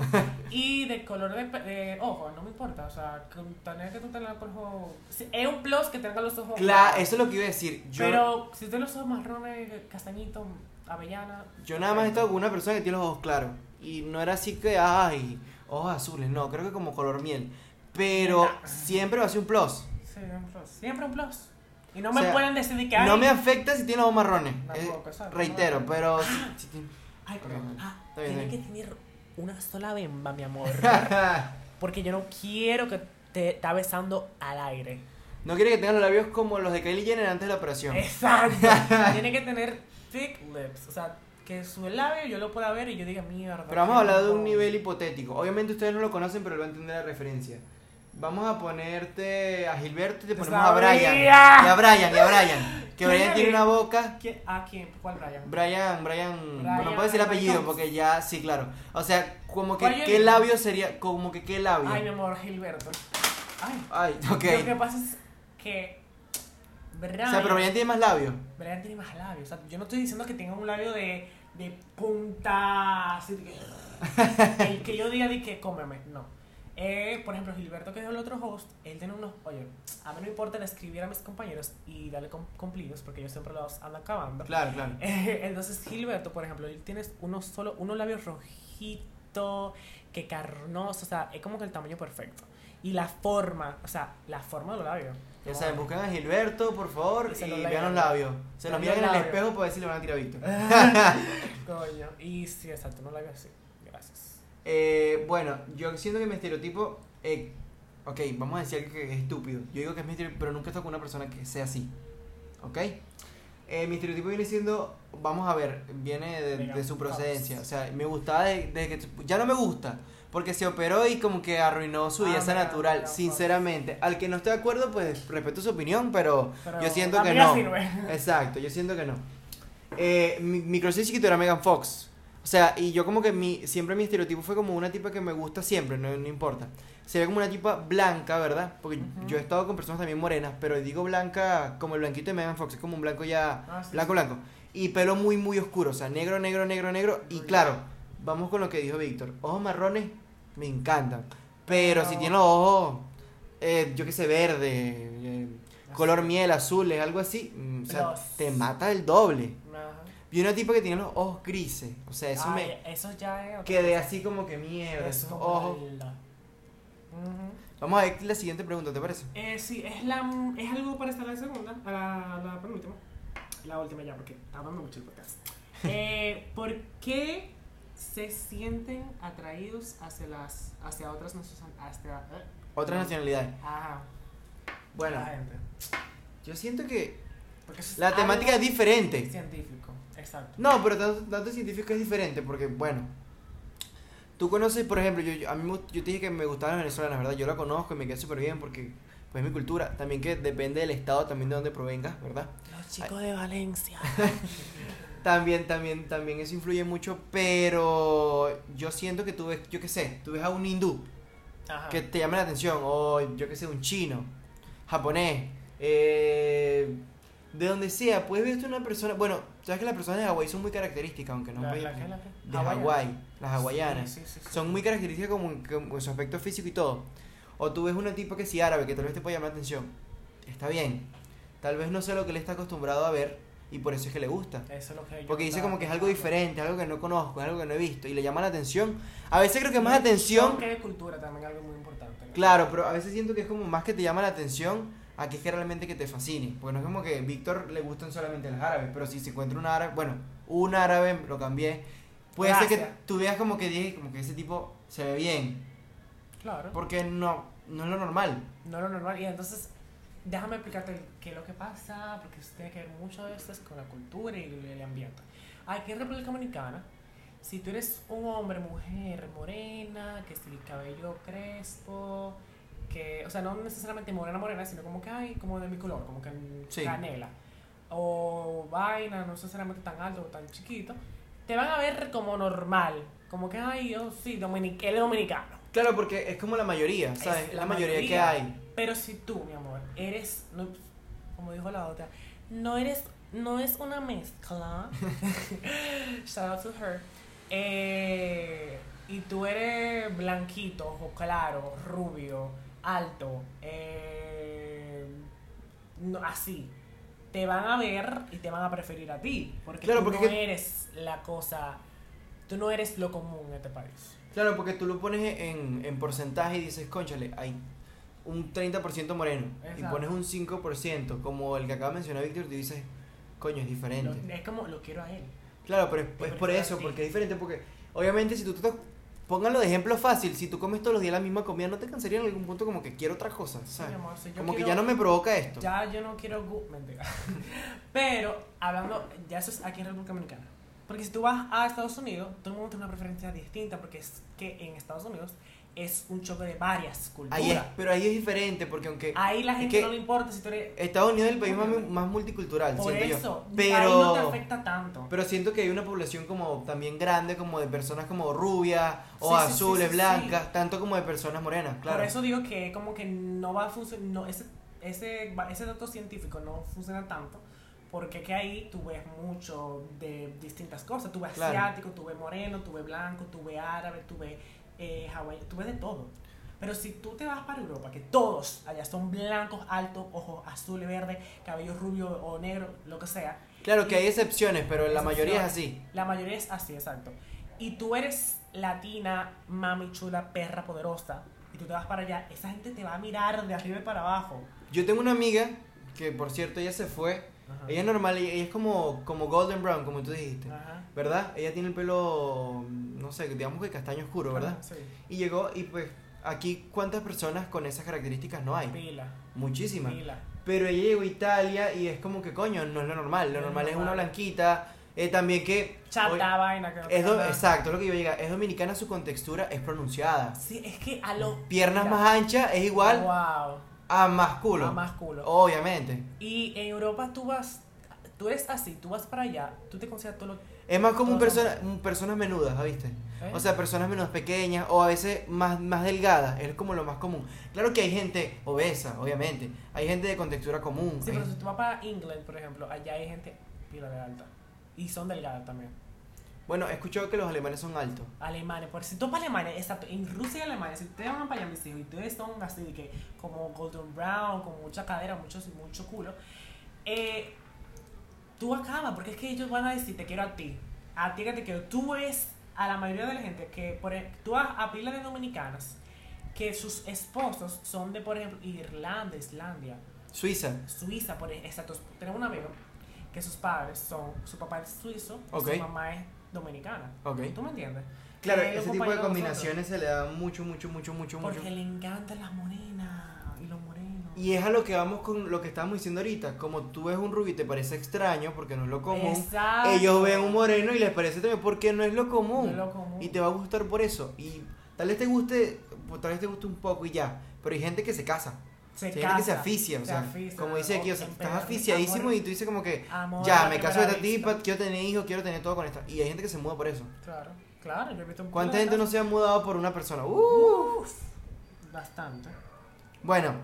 Speaker 1: Y de color de, de ojos, no me importa. O sea, con que tú tengas los ojos. Es un plus que tengas los ojos.
Speaker 2: Claro, eso es lo que iba a decir. Yo,
Speaker 1: Pero si tienes los ojos marrones, castañitos, avellana.
Speaker 2: yo nada más he estado con una persona que tiene los ojos claros. Y no era así que, ay, ojos azules, no, creo que como color miel. Pero siempre va a ser un plus.
Speaker 1: Sí, un plus. Siempre un plus. Y no
Speaker 2: O
Speaker 1: me
Speaker 2: sea,
Speaker 1: pueden decir de que
Speaker 2: No
Speaker 1: ay,
Speaker 2: me afecta si tiene ojos marrones.
Speaker 1: Tampoco,
Speaker 2: eh, reitero,
Speaker 1: no.
Speaker 2: pero. si- si tiene-
Speaker 1: Ay, pero,
Speaker 2: Ok,
Speaker 1: ah, tiene que tener una sola bemba, mi amor.
Speaker 2: no
Speaker 1: Porque yo no quiero que te está besando al aire.
Speaker 2: quiere que tengan los labios como los de Kylie Jenner antes de la operación.
Speaker 1: Exacto. tiene que tener thick lips. O sea, que su labio yo lo pueda ver y yo diga mierda.
Speaker 2: Pero vamos a hablar de un
Speaker 1: rico".
Speaker 2: nivel hipotético. Obviamente ustedes no lo conocen, pero él va a entender la referencia. Vamos a ponerte a Gilberto y te ponemos a. Brian. Y a Brian, y a Brian. Que
Speaker 1: ¿Quién
Speaker 2: Brian tiene una boca.
Speaker 1: ¿Quién? ¿A quién? ¿Cuál Brian?
Speaker 2: Brian, Brian,
Speaker 1: Brian
Speaker 2: no puedo decir el apellido porque ya, sí, claro. O sea, como que
Speaker 1: ¿Cuál yo
Speaker 2: qué labio sería, como que qué labio.
Speaker 1: Ay, mi amor, Gilberto. Ay.
Speaker 2: Ay, ok.
Speaker 1: Lo que pasa es que. Brian,
Speaker 2: O sea, pero Brian tiene más labio.
Speaker 1: Brian tiene más labios. O sea, yo no estoy diciendo que tenga un labio de, de punta. Así de que, el que yo diga de que cómeme. No. Eh, por ejemplo, Gilberto, que es el otro host, él tiene unos. Oye, a mí no importa escribir a mis compañeros y darle cumplidos porque yo siempre los ando acabando.
Speaker 2: Claro, claro.
Speaker 1: Eh, entonces, Gilberto, por ejemplo, él tiene unos solo, unos labios rojitos, que carnosos, o sea, es como que el tamaño perfecto. Y la forma, o sea, la forma de los labios.
Speaker 2: Ya saben, buscan a Gilberto, por favor,
Speaker 1: Y los
Speaker 2: vean los labios. Se los miran en el espejo para ver si le van a tirar a Víctor.
Speaker 1: Coño. Y sí, exacto, unos labios así. Gracias.
Speaker 2: Eh, bueno, yo siento que mi estereotipo. Eh, ok, vamos a decir que es estúpido. Yo digo que es mi estereotipo, pero nunca he estado con una persona que sea así. ¿Ok? Eh, mi estereotipo viene siendo. Vamos a ver, viene de, de su procedencia. O sea, me gustaba desde de que. Ya no me gusta. Porque se operó y como que arruinó su
Speaker 1: Ah,
Speaker 2: belleza
Speaker 1: mira,
Speaker 2: natural,
Speaker 1: mira,
Speaker 2: sinceramente. Al que no esté de acuerdo, pues respeto su opinión, pero,
Speaker 1: Pero
Speaker 2: yo siento que no.
Speaker 1: sirve.
Speaker 2: Exacto, yo siento que no. Eh, mi, mi crush de chiquito era Megan Fox. O sea, y yo como que mi, siempre mi estereotipo fue como una tipa que me gusta siempre, no, importa. Sería como una tipa blanca, ¿verdad? Porque
Speaker 1: Ujú.
Speaker 2: yo he estado con personas también morenas, pero digo blanca como el blanquito de Megan Fox, es como un blanco ya,
Speaker 1: Ah, sí,
Speaker 2: blanco,
Speaker 1: sí.
Speaker 2: blanco. Y pelo muy, muy oscuro, o sea, negro, negro, negro, negro. Y claro, vamos con lo que dijo Víctor. Ojos marrones me encantan. Pero si tiene los ojos, eh, yo qué sé, verde, eh, color miel, azules, algo así, mm, o sea, te mata el doble.
Speaker 1: Ajá.
Speaker 2: Vi una tipa que tiene los ojos grises, o sea, eso
Speaker 1: Ay,
Speaker 2: me
Speaker 1: eso ya es.
Speaker 2: quedé así como que mierda,
Speaker 1: Es
Speaker 2: esos ojos. Vamos a ver la siguiente pregunta, ¿te parece?
Speaker 1: Eh, sí, es, la, es algo para estar la segunda, a la, la penúltima. La última ya, porque está dando mucho el podcast. Eh, ¿Por qué se sienten atraídos hacia, las, hacia otras nacionalidades? Hacia, eh,
Speaker 2: Otras nacionalidades.
Speaker 1: Ajá.
Speaker 2: Bueno, yo siento que la temática es diferente.
Speaker 1: Científico, exacto.
Speaker 2: No, pero tanto, tanto científico es diferente porque, bueno, tú conoces, por ejemplo, yo, yo- a mí yo te dije que me gustaban las venezolanas, ¿verdad? Yo la conozco y me quedé súper bien porque pues es mi cultura. También que depende del estado, también de donde provengas, ¿verdad?
Speaker 1: Los chicos de Valencia.
Speaker 2: También, también, también eso influye mucho, pero yo siento que tú ves, yo qué sé, tú ves a un hindú
Speaker 1: Ajá.
Speaker 2: que te llama la atención, o yo qué sé, un chino, japonés, eh, de donde sea, puedes ver a una persona, bueno, sabes que las personas de Hawái son muy características, aunque no
Speaker 1: La-
Speaker 2: de. Hawái, las hawaianas,
Speaker 1: Sí, sí, sí, sí.
Speaker 2: son muy características como, su aspecto físico y todo. O tú ves una tipo que sí árabe, que tal vez te puede llamar la atención, está bien, tal vez no sé lo que él está acostumbrado a ver y por eso es que le gusta.
Speaker 1: Eso es lo que yo
Speaker 2: Porque dice como que es algo diferente, algo que no conozco, es algo que no he visto y le llama la atención. A veces creo que más atención,
Speaker 1: choque de cultura también es algo muy importante. ¿no?
Speaker 2: claro, pero a veces siento que es como más que te llama la atención a que es que realmente que te fascine. Porque no es como que a Víctor le gustan solamente los árabes, pero si se encuentra un árabe, bueno, un árabe, lo cambié. Puede ser que
Speaker 1: Gracias.
Speaker 2: tú veas como que dije, como que ese tipo se ve bien,
Speaker 1: Claro.
Speaker 2: porque no, no es lo normal.
Speaker 1: No lo normal. Y entonces, déjame explicarte qué es lo que pasa, porque eso tiene que ver mucho de esto es con la cultura y el, ambiente. Aquí en República Dominicana, si tú eres un hombre, mujer, morena, que si el cabello crespo, que, o sea, no necesariamente morena, morena, sino como que hay, como de mi color, como que
Speaker 2: Sí.
Speaker 1: canela, o vaina, no necesariamente tan alto o tan chiquito, te van a ver como normal, como que, ay, yo sí, dominic él es dominicano.
Speaker 2: Claro, porque es como la mayoría, ¿sabes?
Speaker 1: Es
Speaker 2: la,
Speaker 1: la
Speaker 2: mayoría, que
Speaker 1: mayoría.
Speaker 2: hay.
Speaker 1: Pero si tú, mi amor, eres, no, como dijo la otra, no eres, no es una mezcla. Shout out to her. Eh, y tú eres blanquito, ojo claro, rubio, alto, eh, no, así. Te van a ver y te van a preferir a ti. Porque
Speaker 2: Claro,
Speaker 1: tú
Speaker 2: porque
Speaker 1: no
Speaker 2: que-
Speaker 1: eres la cosa, tú no eres lo común en este país.
Speaker 2: Claro, porque tú lo pones en, en porcentaje y dices, conchale, hay un 30% moreno. Y
Speaker 1: Exacto.
Speaker 2: pones un 5%, como el que acaba de mencionar Víctor, y dices, coño, es diferente.
Speaker 1: Lo- es como, lo quiero a él.
Speaker 2: Claro, pero es, es por eso,
Speaker 1: ti.
Speaker 2: porque es diferente, porque obviamente si tú te... Pónganlo de ejemplo fácil, si tú comes todos los días la misma comida, ¿no te cansaría en algún punto como que quiero otra cosa?
Speaker 1: Sí,
Speaker 2: ¿sabes?
Speaker 1: mi amor, si
Speaker 2: como que
Speaker 1: quiero-
Speaker 2: ya no me provoca esto.
Speaker 1: Ya yo no quiero. Mentira. Pero, hablando, ya eso es aquí en República Dominicana. Porque si tú vas a Estados Unidos, todo el mundo tiene una preferencia distinta, porque es que en Estados Unidos es un choque de varias culturas.
Speaker 2: Ahí es, pero ahí es diferente, porque aunque
Speaker 1: Ahí la
Speaker 2: es
Speaker 1: gente
Speaker 2: que
Speaker 1: no le importa si tú eres.
Speaker 2: Estados Unidos es el país más, más multicultural,
Speaker 1: Por
Speaker 2: siento
Speaker 1: eso,
Speaker 2: yo.
Speaker 1: ahí no te
Speaker 2: Pero...
Speaker 1: afecta tanto.
Speaker 2: Pero siento que hay una población como también grande, como de personas como rubias o
Speaker 1: Sí,
Speaker 2: azules,
Speaker 1: sí, sí.
Speaker 2: blancas, tanto como de personas morenas, claro.
Speaker 1: Por eso digo que como que no va a funcionar, no, ese, ese, va- ese dato científico no funciona tanto, porque que ahí tú ves mucho de distintas cosas, tú ves
Speaker 2: Claro.
Speaker 1: asiático, tú ves moreno, tú ves blanco, tú ves árabe, tú ves eh, hawaiano, tú ves de todo. Pero si tú te vas para Europa, que todos allá son blancos, altos, ojos azules, verdes, cabello rubio o negro, lo que sea,
Speaker 2: Claro que hay excepciones, pero la mayoría es así.
Speaker 1: la mayoría es así, exacto. Y tú eres latina, mami chula, perra poderosa, y tú te vas para allá, esa gente te va a mirar de arriba y para abajo.
Speaker 2: Yo tengo una amiga que, por cierto, ella se fue. Ella es normal, ella es como, como golden brown, como tú dijiste.
Speaker 1: Ajá.
Speaker 2: ¿Verdad? Ella tiene el pelo, no sé, digamos que castaño oscuro, ¿verdad?
Speaker 1: Sí.
Speaker 2: Y llegó y pues aquí cuántas personas con esas características no hay.
Speaker 1: Pila,
Speaker 2: Muchísimas.
Speaker 1: pila.
Speaker 2: Pero ella llegó a Italia y es como que coño, no es lo normal. Lo
Speaker 1: No es
Speaker 2: normal es una blanquita. eh, también que...
Speaker 1: Chata, vaina. Que no
Speaker 2: es do- exacto, lo que yo llega. Es dominicana, su contextura es pronunciada.
Speaker 1: Sí, es que a lo.
Speaker 2: Piernas
Speaker 1: mira,
Speaker 2: más anchas es igual
Speaker 1: Wow.
Speaker 2: A más culo.
Speaker 1: A más culo.
Speaker 2: Obviamente.
Speaker 1: Y en Europa tú vas. Tú eres así, tú vas para allá, tú te consideras todo lo.
Speaker 2: Es más como un persona, personas menudas, ¿viste?
Speaker 1: ¿eh?
Speaker 2: O sea, personas menos pequeñas o a veces más, más delgadas. Es como lo más común. Claro que hay gente obesa, obviamente. Hay gente de contextura común.
Speaker 1: Sí, pero si tú vas para England, por ejemplo, allá hay gente pila de alta. Y son delgadas también.
Speaker 2: Bueno, he escuchado que los alemanes son altos.
Speaker 1: Alemania, por si tú para Alemania, exacto, en Rusia y Alemania, si ustedes van para allá, mis hijos, y ustedes son así, de que como golden brown, con mucha cadera, mucho, mucho culo, eh, tú acabas, porque es que ellos van a decir, te quiero a ti, a ti que te quiero. Tú ves a la mayoría de la gente que, por, tú vas a pila de dominicanas, que sus esposos son de, por ejemplo, Irlanda, Islandia,
Speaker 2: Suiza.
Speaker 1: Suiza, por ejemplo. Exacto. Tenemos un amigo que sus padres son, su papá es suizo su mamá es dominicana.
Speaker 2: Ok.
Speaker 1: ¿Tú me entiendes?
Speaker 2: Claro,
Speaker 1: Que es
Speaker 2: ese tipo de combinaciones se le da mucho, mucho, mucho, mucho, mucho.
Speaker 1: Porque le encantan las morenas y los morenos.
Speaker 2: Y es a lo que vamos con lo que estábamos diciendo ahorita. Como tú ves un rubio y te parece extraño porque no es lo común,
Speaker 1: Exacto.
Speaker 2: ellos ven un moreno y les parece también porque no es lo común.
Speaker 1: No es lo común.
Speaker 2: Y te va a gustar por eso. Y tal vez te guste, pues, tal vez te guste un poco y ya. Pero hay gente que se casa.
Speaker 1: Se
Speaker 2: hay gente que se
Speaker 1: casa,
Speaker 2: aficia. O
Speaker 1: se
Speaker 2: sea, como dice aquí, o sea, estás
Speaker 1: amor-
Speaker 2: y tú dices como que,
Speaker 1: amor
Speaker 2: ya, me caso de esta tipa, quiero tener hijos, quiero tener todo con esta. Y hay gente que se muda por eso.
Speaker 1: Claro, claro, yo he visto un
Speaker 2: ¿Cuánta gente no se ha mudado por una persona? ¡Uh!
Speaker 1: Uf, bastante.
Speaker 2: Bueno,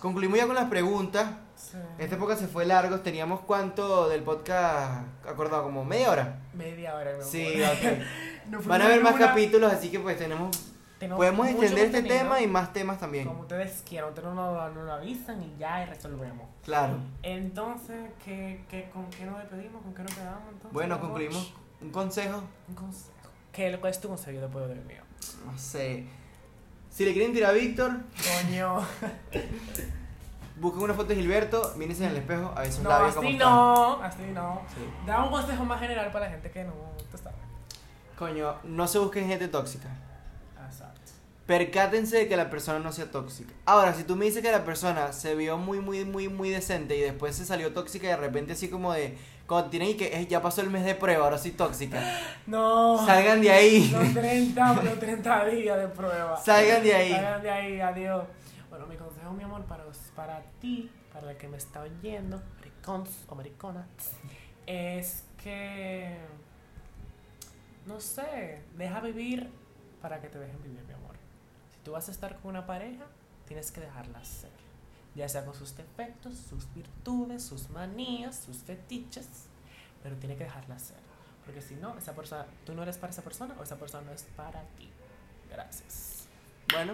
Speaker 2: concluimos ya con las preguntas.
Speaker 1: Sí.
Speaker 2: Esta época se fue largo. Teníamos cuánto del podcast acordado, como media hora.
Speaker 1: Media hora. mi
Speaker 2: Sí, ok. Van a haber más capítulos, así que pues tenemos.
Speaker 1: Tenemos
Speaker 2: Podemos extender este tema y más temas también.
Speaker 1: Como ustedes quieran, ustedes nos no, lo avisan y ya y resolvemos.
Speaker 2: Claro.
Speaker 1: Entonces, ¿qué, qué, ¿con qué nos despedimos? ¿Con qué nos quedamos entonces?
Speaker 2: Bueno, concluimos. Un consejo.
Speaker 1: Un consejo. ¿Qué es tu consejo después del mío?
Speaker 2: No sé. Si le quieren tirar a Víctor,
Speaker 1: Coño.
Speaker 2: busquen una foto de Gilberto, mírense en el espejo, a ver sus
Speaker 1: No,
Speaker 2: labios como
Speaker 1: así
Speaker 2: están.
Speaker 1: no. Así no.
Speaker 2: Sí.
Speaker 1: Da un consejo más general para la gente que no. Tú sabes.
Speaker 2: Coño, no se busquen gente tóxica. Percátense de que la persona no sea tóxica. Ahora, si tú me dices que la persona se vio muy, muy, muy, muy decente y después se salió tóxica y de repente así como de... Cuando tienen y que "Eh, ya pasó el mes de prueba, ahora soy tóxica.
Speaker 1: No.
Speaker 2: Salgan de ahí.
Speaker 1: Los 30, los 30 días de prueba.
Speaker 2: Salgan de ahí.
Speaker 1: Salgan de ahí, adiós. Bueno, mi consejo, mi amor, para, para ti, para el que me está oyendo, maricons o maricona, es que. No sé, deja vivir para que te dejen vivir, mi amor. Tú vas a estar con una pareja, tienes que dejarla ser. Ya sea con sus defectos, sus virtudes, sus manías, sus fetiches, pero tiene que dejarla ser. Porque si no, esa persona, tú no eres para esa persona o esa persona no es para ti. Gracias.
Speaker 2: Bueno,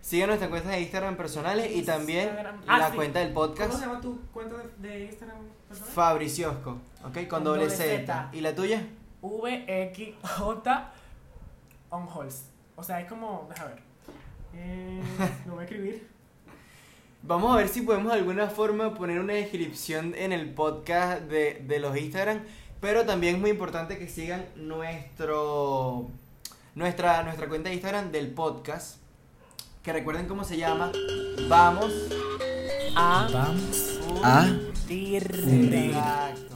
Speaker 2: sigan nuestras cuentas de Instagram personales y también
Speaker 1: Instagram. Ah,
Speaker 2: la
Speaker 1: sí.
Speaker 2: cuenta del podcast
Speaker 1: ¿Cómo se llama tu cuenta de, de Instagram? personal?
Speaker 2: Fabriciosco, ¿ok? Con
Speaker 1: Con
Speaker 2: doble
Speaker 1: doble
Speaker 2: Z.
Speaker 1: Z.
Speaker 2: ¿Y la tuya?
Speaker 1: VXJ on Halls. O sea, es como, deja ver. Eh, lo voy a escribir.
Speaker 2: Vamos a ver si podemos de alguna forma poner una descripción en el podcast de, de los Instagram. Pero también es muy importante que sigan nuestro nuestra, nuestra cuenta de Instagram del podcast. Que recuerden cómo se llama. Vamos
Speaker 1: A.
Speaker 2: Vamos
Speaker 1: a.
Speaker 2: Exacto.